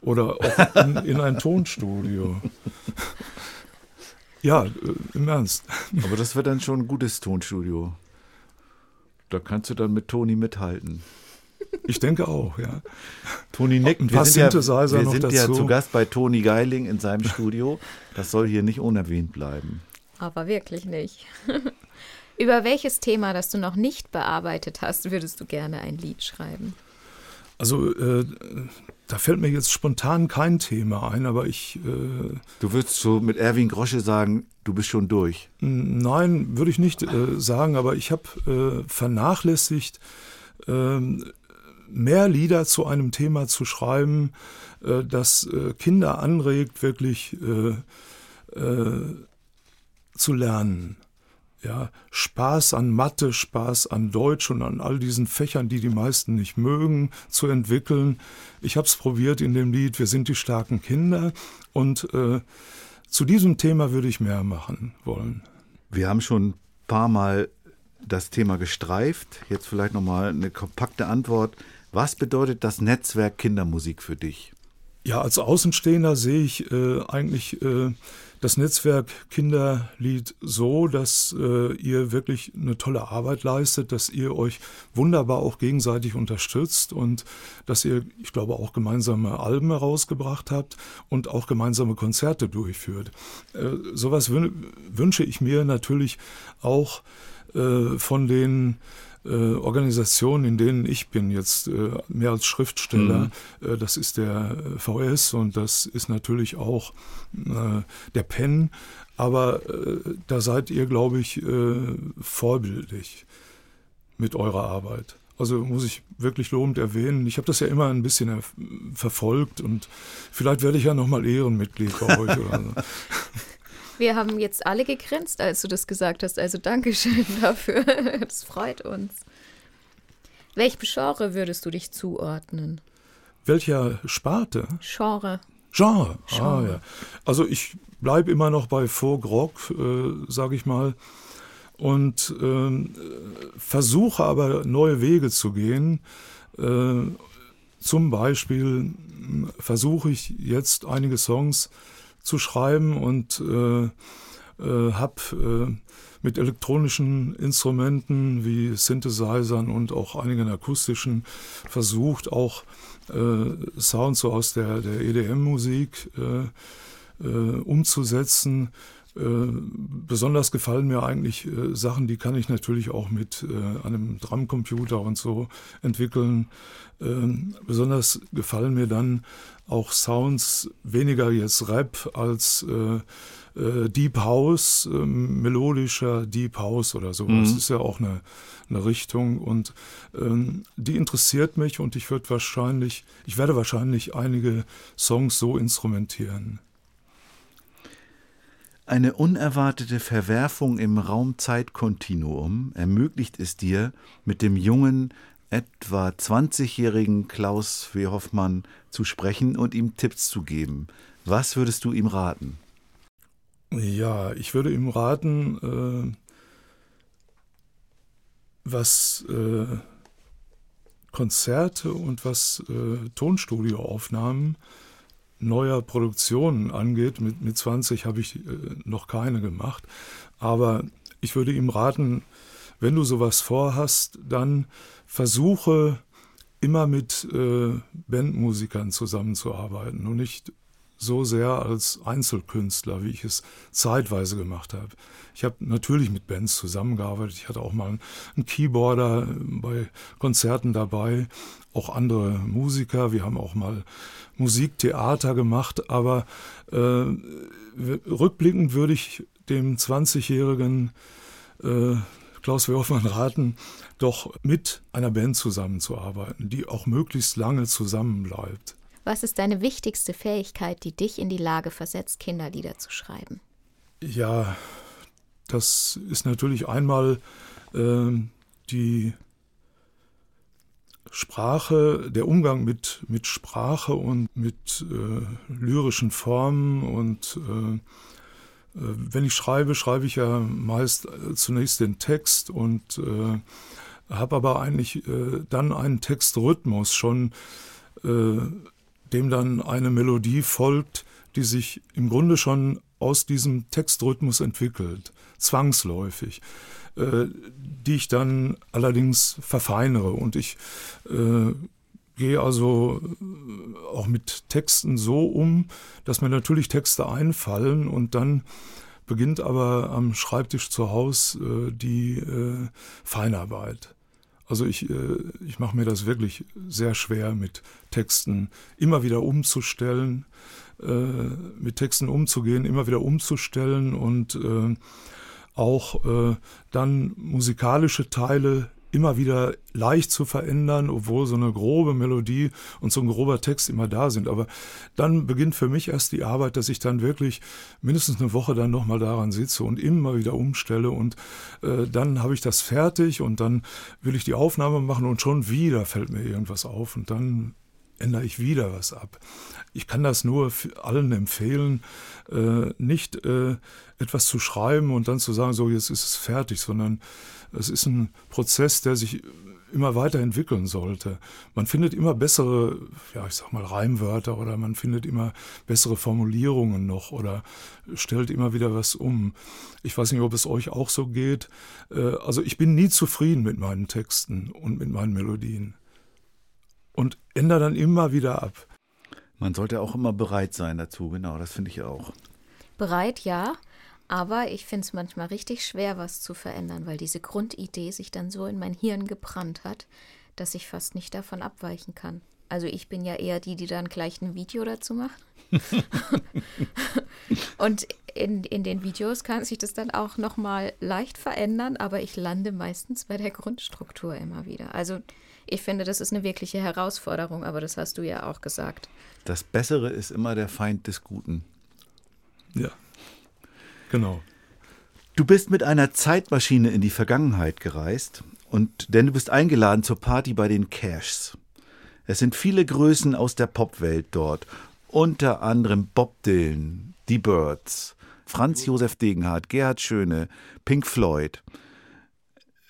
Oder auch in, in ein Tonstudio. [LAUGHS] Ja, äh, im Ernst. Aber das wird dann schon ein gutes Tonstudio. Da kannst du dann mit Toni mithalten. Ich denke auch, ja. Toni. Ein Wir sind, ja, Synthesizer wir noch sind ja zu Gast bei Toni Geiling in seinem Studio. Das soll hier nicht unerwähnt bleiben. Aber wirklich nicht. [LAUGHS] Über welches Thema, das du noch nicht bearbeitet hast, würdest du gerne ein Lied schreiben? Also äh, da fällt mir jetzt spontan kein Thema ein, aber ich äh, Du würdest so mit Erwin Grosche sagen, du bist schon durch. Nein, würde ich nicht äh, sagen, aber ich habe äh, vernachlässigt, ähm, mehr Lieder zu einem Thema zu schreiben, äh, das äh, Kinder anregt, wirklich äh, äh, zu lernen. Ja, Spaß an Mathe, Spaß an Deutsch und an all diesen Fächern, die die meisten nicht mögen, zu entwickeln. Ich habe es probiert in dem Lied Wir sind die starken Kinder und äh, zu diesem Thema würde ich mehr machen wollen. Wir haben schon ein paar Mal das Thema gestreift. Jetzt vielleicht nochmal eine kompakte Antwort. Was bedeutet das Netzwerk Kindermusik für dich? Ja, als Außenstehender sehe ich äh, eigentlich äh, das Netzwerk Kinderlied so, dass äh, ihr wirklich eine tolle Arbeit leistet, dass ihr euch wunderbar auch gegenseitig unterstützt und dass ihr, ich glaube, auch gemeinsame Alben herausgebracht habt und auch gemeinsame Konzerte durchführt. Äh, sowas wün wünsche ich mir natürlich auch äh, von den äh, Organisationen, in denen ich bin, jetzt äh, mehr als Schriftsteller, äh, das ist der äh, VS und das ist natürlich auch äh, der PEN, aber da seid ihr, glaube ich, vorbildlich mit eurer Arbeit. Also muss ich wirklich lobend erwähnen. Ich habe das ja immer ein bisschen erf- verfolgt und vielleicht werde ich ja nochmal Ehrenmitglied bei euch oder so. [LAUGHS] Wir haben jetzt alle gegrinst, als du das gesagt hast. Also Dankeschön [LAUGHS] dafür. Das freut uns. Welchem Genre würdest du dich zuordnen? Welcher Sparte? Genre. Genre. Ah, Genre. ja. Also ich bleibe immer noch bei Folk Rock, äh, sage ich mal, und äh, versuche aber neue Wege zu gehen. Äh, zum Beispiel versuche ich jetzt einige Songs zu schreiben und äh, äh, habe äh, mit elektronischen Instrumenten wie Synthesizern und auch einigen akustischen versucht, auch äh, Sounds so aus der, der EDM-Musik äh, umzusetzen. Äh, besonders gefallen mir eigentlich äh, Sachen, die kann ich natürlich auch mit äh, einem Drumcomputer und so entwickeln. Ähm, besonders gefallen mir dann auch Sounds, weniger jetzt Rap als äh, äh, Deep House, äh, melodischer Deep House oder so. Das ist ja auch eine, eine Richtung und ähm, die interessiert mich und ich würde wahrscheinlich, ich werde wahrscheinlich einige Songs so instrumentieren. Eine unerwartete Verwerfung im Raum-Zeit-Kontinuum ermöglicht es dir, mit dem jungen, etwa 20-jährigen Klaus W. Hoffmann zu sprechen und ihm Tipps zu geben. Was würdest du ihm raten? Ja, ich würde ihm raten, äh, was äh, Konzerte und was äh, Tonstudioaufnahmen neuer Produktionen angeht. Mit, mit 20 habe ich äh, noch keine gemacht. Aber ich würde ihm raten, wenn du sowas vorhast, dann versuche immer mit äh, Bandmusikern zusammenzuarbeiten und nicht so sehr als Einzelkünstler, wie ich es zeitweise gemacht habe. Ich habe natürlich mit Bands zusammengearbeitet. Ich hatte auch mal einen Keyboarder bei Konzerten dabei, auch andere Musiker. Wir haben auch mal Musiktheater gemacht, aber äh, rückblickend würde ich dem 20-jährigen äh, Klaus Werfmann raten, doch mit einer Band zusammenzuarbeiten, die auch möglichst lange zusammenbleibt. Was ist deine wichtigste Fähigkeit, die dich in die Lage versetzt, Kinderlieder zu schreiben? Ja, das ist natürlich einmal äh, die Sprache, der Umgang mit, mit Sprache und mit äh, lyrischen Formen und äh wenn ich schreibe, schreibe ich ja meist äh, zunächst den Text und äh, habe aber eigentlich dann einen Textrhythmus schon dem dann eine Melodie folgt, die sich im Grunde schon aus diesem Textrhythmus entwickelt, zwangsläufig, äh, die ich dann allerdings verfeinere. Und ich äh, gehe also äh, auch mit Texten so um, dass mir natürlich Texte einfallen und dann beginnt aber am Schreibtisch zu Hause äh, die äh, Feinarbeit. Also ich, äh, ich mache mir das wirklich sehr schwer, mit Texten immer wieder umzustellen, äh, mit Texten umzugehen, immer wieder umzustellen und äh, auch dann musikalische Teile immer wieder leicht zu verändern, obwohl so eine grobe Melodie und so ein grober Text immer da sind. Aber dann beginnt für mich erst die Arbeit, dass ich dann wirklich mindestens eine Woche dann nochmal daran sitze und immer wieder umstelle und äh, dann habe ich das fertig und dann will ich die Aufnahme machen und schon wieder fällt mir irgendwas auf und dann ändere ich wieder was ab. Ich kann das nur allen empfehlen, äh, nicht äh, etwas zu schreiben und dann zu sagen, so jetzt ist es fertig, sondern es ist ein Prozess, der sich immer weiterentwickeln sollte. Man findet immer bessere, ja, ich sag mal Reimwörter oder man findet immer bessere Formulierungen noch oder stellt immer wieder was um. Ich weiß nicht, ob es euch auch so geht. Äh, also ich bin nie zufrieden mit meinen Texten und mit meinen Melodien und ändere dann immer wieder ab. Man sollte auch immer bereit sein dazu, genau, das finde ich auch. Bereit, ja. Aber ich finde es manchmal richtig schwer, was zu verändern, weil diese Grundidee sich dann so in mein Hirn gebrannt hat, dass ich fast nicht davon abweichen kann. Also ich bin ja eher die, die dann gleich ein Video dazu macht. [LAUGHS] und in, in den Videos kann sich das dann auch nochmal leicht verändern, aber ich lande meistens bei der Grundstruktur immer wieder. Also ich finde, das ist eine wirkliche Herausforderung, aber das hast du ja auch gesagt. Das Bessere ist immer der Feind des Guten. Ja. Genau. Du bist mit einer Zeitmaschine in die Vergangenheit gereist und denn du bist eingeladen zur Party bei den Cashs. Es sind viele Größen aus der Popwelt dort, unter anderem Bob Dylan, die Birds, Franz Josef Degenhardt, Gerhard Schöne, Pink Floyd.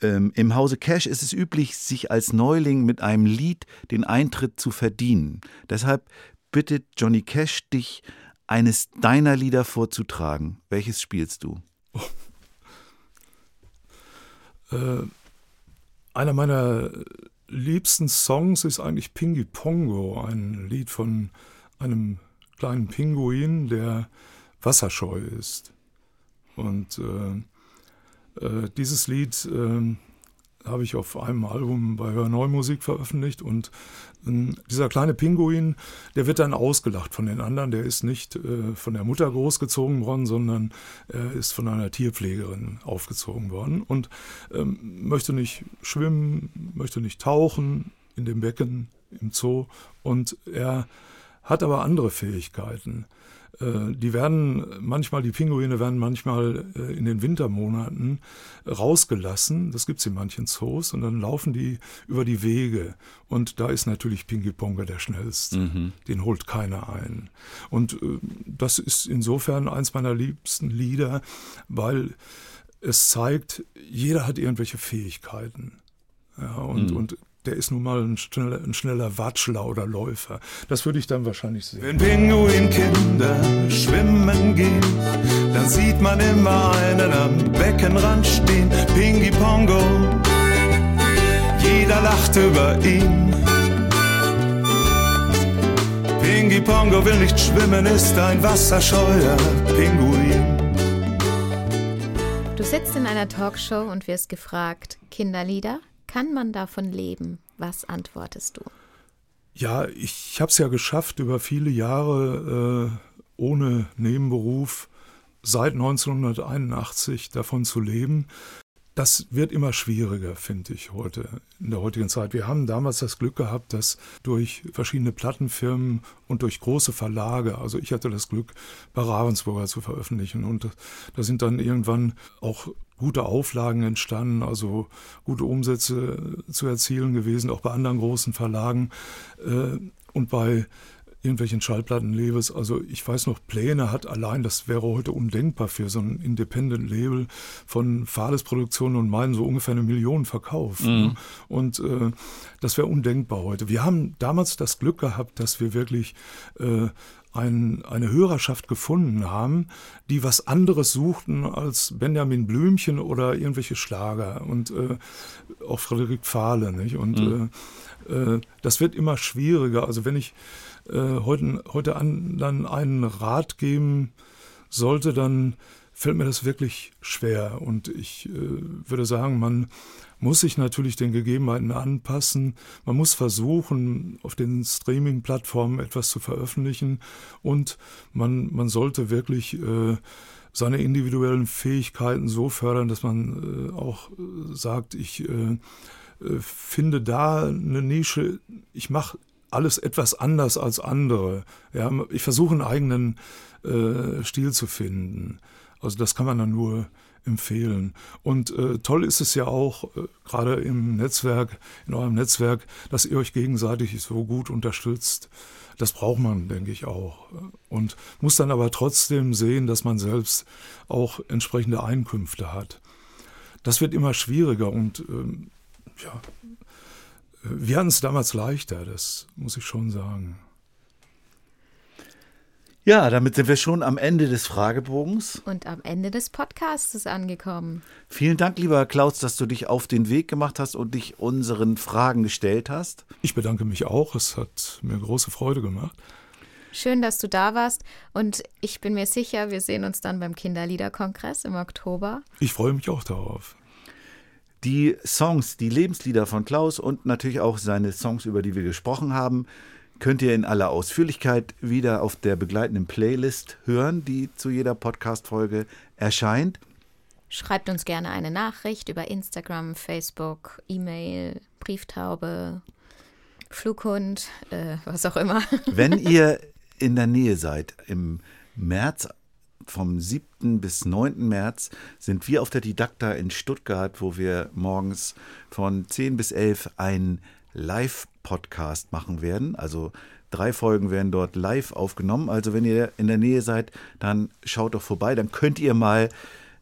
Ähm, Im Hause Cash ist es üblich, sich als Neuling mit einem Lied den Eintritt zu verdienen. Deshalb bittet Johnny Cash dich, eines deiner Lieder vorzutragen. Welches spielst du? Äh, einer meiner liebsten Songs ist eigentlich Pingy Pongo, ein Lied von einem kleinen Pinguin, der wasserscheu ist. Und äh, äh, dieses Lied äh, habe ich auf einem Album bei Hör Musik veröffentlicht und äh, dieser kleine Pinguin, der wird dann ausgelacht von den anderen. Der ist nicht äh, von der Mutter großgezogen worden, sondern er ist von einer Tierpflegerin aufgezogen worden und ähm, möchte nicht schwimmen, möchte nicht tauchen in dem Becken im Zoo und er hat aber andere Fähigkeiten. Äh, die werden manchmal, die Pinguine werden manchmal äh, in den Wintermonaten rausgelassen. Das gibt es in manchen Zoos. Und dann laufen die über die Wege. Und da ist natürlich Pinky Ponga der schnellste. Den holt keiner ein. Und äh, das ist insofern eins meiner liebsten Lieder, weil es zeigt, jeder hat irgendwelche Fähigkeiten. Ja, und, und der ist nun mal ein schneller, ein schneller Watschler oder Läufer. Das würde ich dann wahrscheinlich sehen. Wenn Pinguinkinder schwimmen gehen, dann sieht man immer einen am Beckenrand stehen. Pingi Pongo, jeder lacht über ihn. Pingi Pongo will nicht schwimmen, ist ein wasserscheuer Pinguin. Du sitzt in einer Talkshow und wirst gefragt, Kinderlieder, kann man davon leben? Was antwortest du? Ja, ich habe es ja geschafft, über viele Jahre äh, ohne Nebenberuf seit 1981 davon zu leben. Das wird immer schwieriger, finde ich, heute, in der heutigen Zeit. Wir haben damals das Glück gehabt, dass durch verschiedene Plattenfirmen und durch große Verlage, also ich hatte das Glück, bei Ravensburger zu veröffentlichen. Und da sind dann irgendwann auch gute Auflagen entstanden, also gute Umsätze zu erzielen gewesen, auch bei anderen großen Verlagen. Äh, Und bei irgendwelchen Schallplattenlabels. Also ich weiß noch, Pläne hat allein, das wäre heute undenkbar für so ein Independent-Label von Fahles Produktionen und meinen so ungefähr eine Million verkauft. Ne? Und äh, das wäre undenkbar heute. Wir haben damals das Glück gehabt, dass wir wirklich äh, ein, eine Hörerschaft gefunden haben, die was anderes suchten als Benjamin Blümchen oder irgendwelche Schlager und äh, auch Frederik Fahle. Nicht? Und äh, äh, das wird immer schwieriger. Also wenn ich äh, heute, heute an, dann einen Rat geben sollte, dann fällt mir das wirklich schwer. Und ich äh, würde sagen, man muss sich natürlich den Gegebenheiten anpassen. Man muss versuchen, auf den Streaming-Plattformen etwas zu veröffentlichen. Und man, man sollte wirklich äh, seine individuellen Fähigkeiten so fördern, dass man äh, auch äh, sagt, ich äh, äh, finde da eine Nische, ich mache alles etwas anders als andere. Ja, ich versuche einen eigenen äh, Stil zu finden. Also das kann man dann nur empfehlen. Und äh, toll ist es ja auch, äh, gerade im Netzwerk, in eurem Netzwerk, dass ihr euch gegenseitig so gut unterstützt. Das braucht man, denke ich, auch. Und muss dann aber trotzdem sehen, dass man selbst auch entsprechende Einkünfte hat. Das wird immer schwieriger und ähm, ja, wir hatten es damals leichter, das muss ich schon sagen. Ja, damit sind wir schon am Ende des Fragebogens. Und am Ende des Podcasts angekommen. Vielen Dank, lieber Klaus, dass du dich auf den Weg gemacht hast und dich unseren Fragen gestellt hast. Ich bedanke mich auch, es hat mir große Freude gemacht. Schön, dass du da warst. Und ich bin mir sicher, wir sehen uns dann beim Kinderliederkongress im Oktober. Ich freue mich auch darauf. Die Songs, die Lebenslieder von Klaus und natürlich auch seine Songs, über die wir gesprochen haben, könnt ihr in aller Ausführlichkeit wieder auf der begleitenden Playlist hören, die zu jeder Podcast-Folge erscheint. Schreibt uns gerne eine Nachricht über Instagram, Facebook, E-Mail, Brieftaube, Flughund, äh, was auch immer. [LAUGHS] Wenn ihr in der Nähe seid, im März, vom 7. bis 9. März, sind wir auf der Didakta in Stuttgart, wo wir morgens von 10 bis 11 einen Live-Podcast machen werden. Also drei Folgen werden dort live aufgenommen. Also wenn ihr in der Nähe seid, dann schaut doch vorbei. Dann könnt ihr mal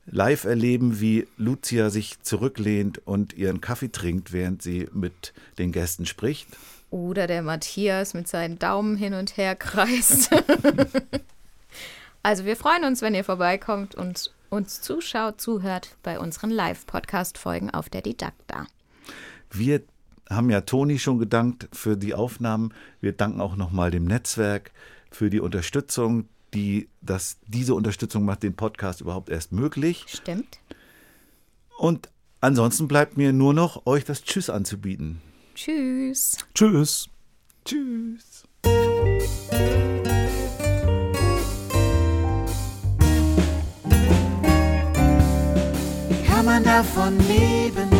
live erleben, wie Lucia sich zurücklehnt und ihren Kaffee trinkt, während sie mit den Gästen spricht. Oder der Matthias mit seinen Daumen hin und her kreist. [LAUGHS] also wir freuen uns, wenn ihr vorbeikommt und uns zuschaut, zuhört bei unseren Live-Podcast-Folgen auf der Didakta. Wir haben ja Toni schon gedankt für die Aufnahmen. Wir danken auch nochmal dem Netzwerk für die Unterstützung, die das, diese Unterstützung macht den Podcast überhaupt erst möglich. Stimmt? Und ansonsten bleibt mir nur noch, euch das Tschüss anzubieten. Tschüss. Tschüss. Tschüss. Kann man davon leben?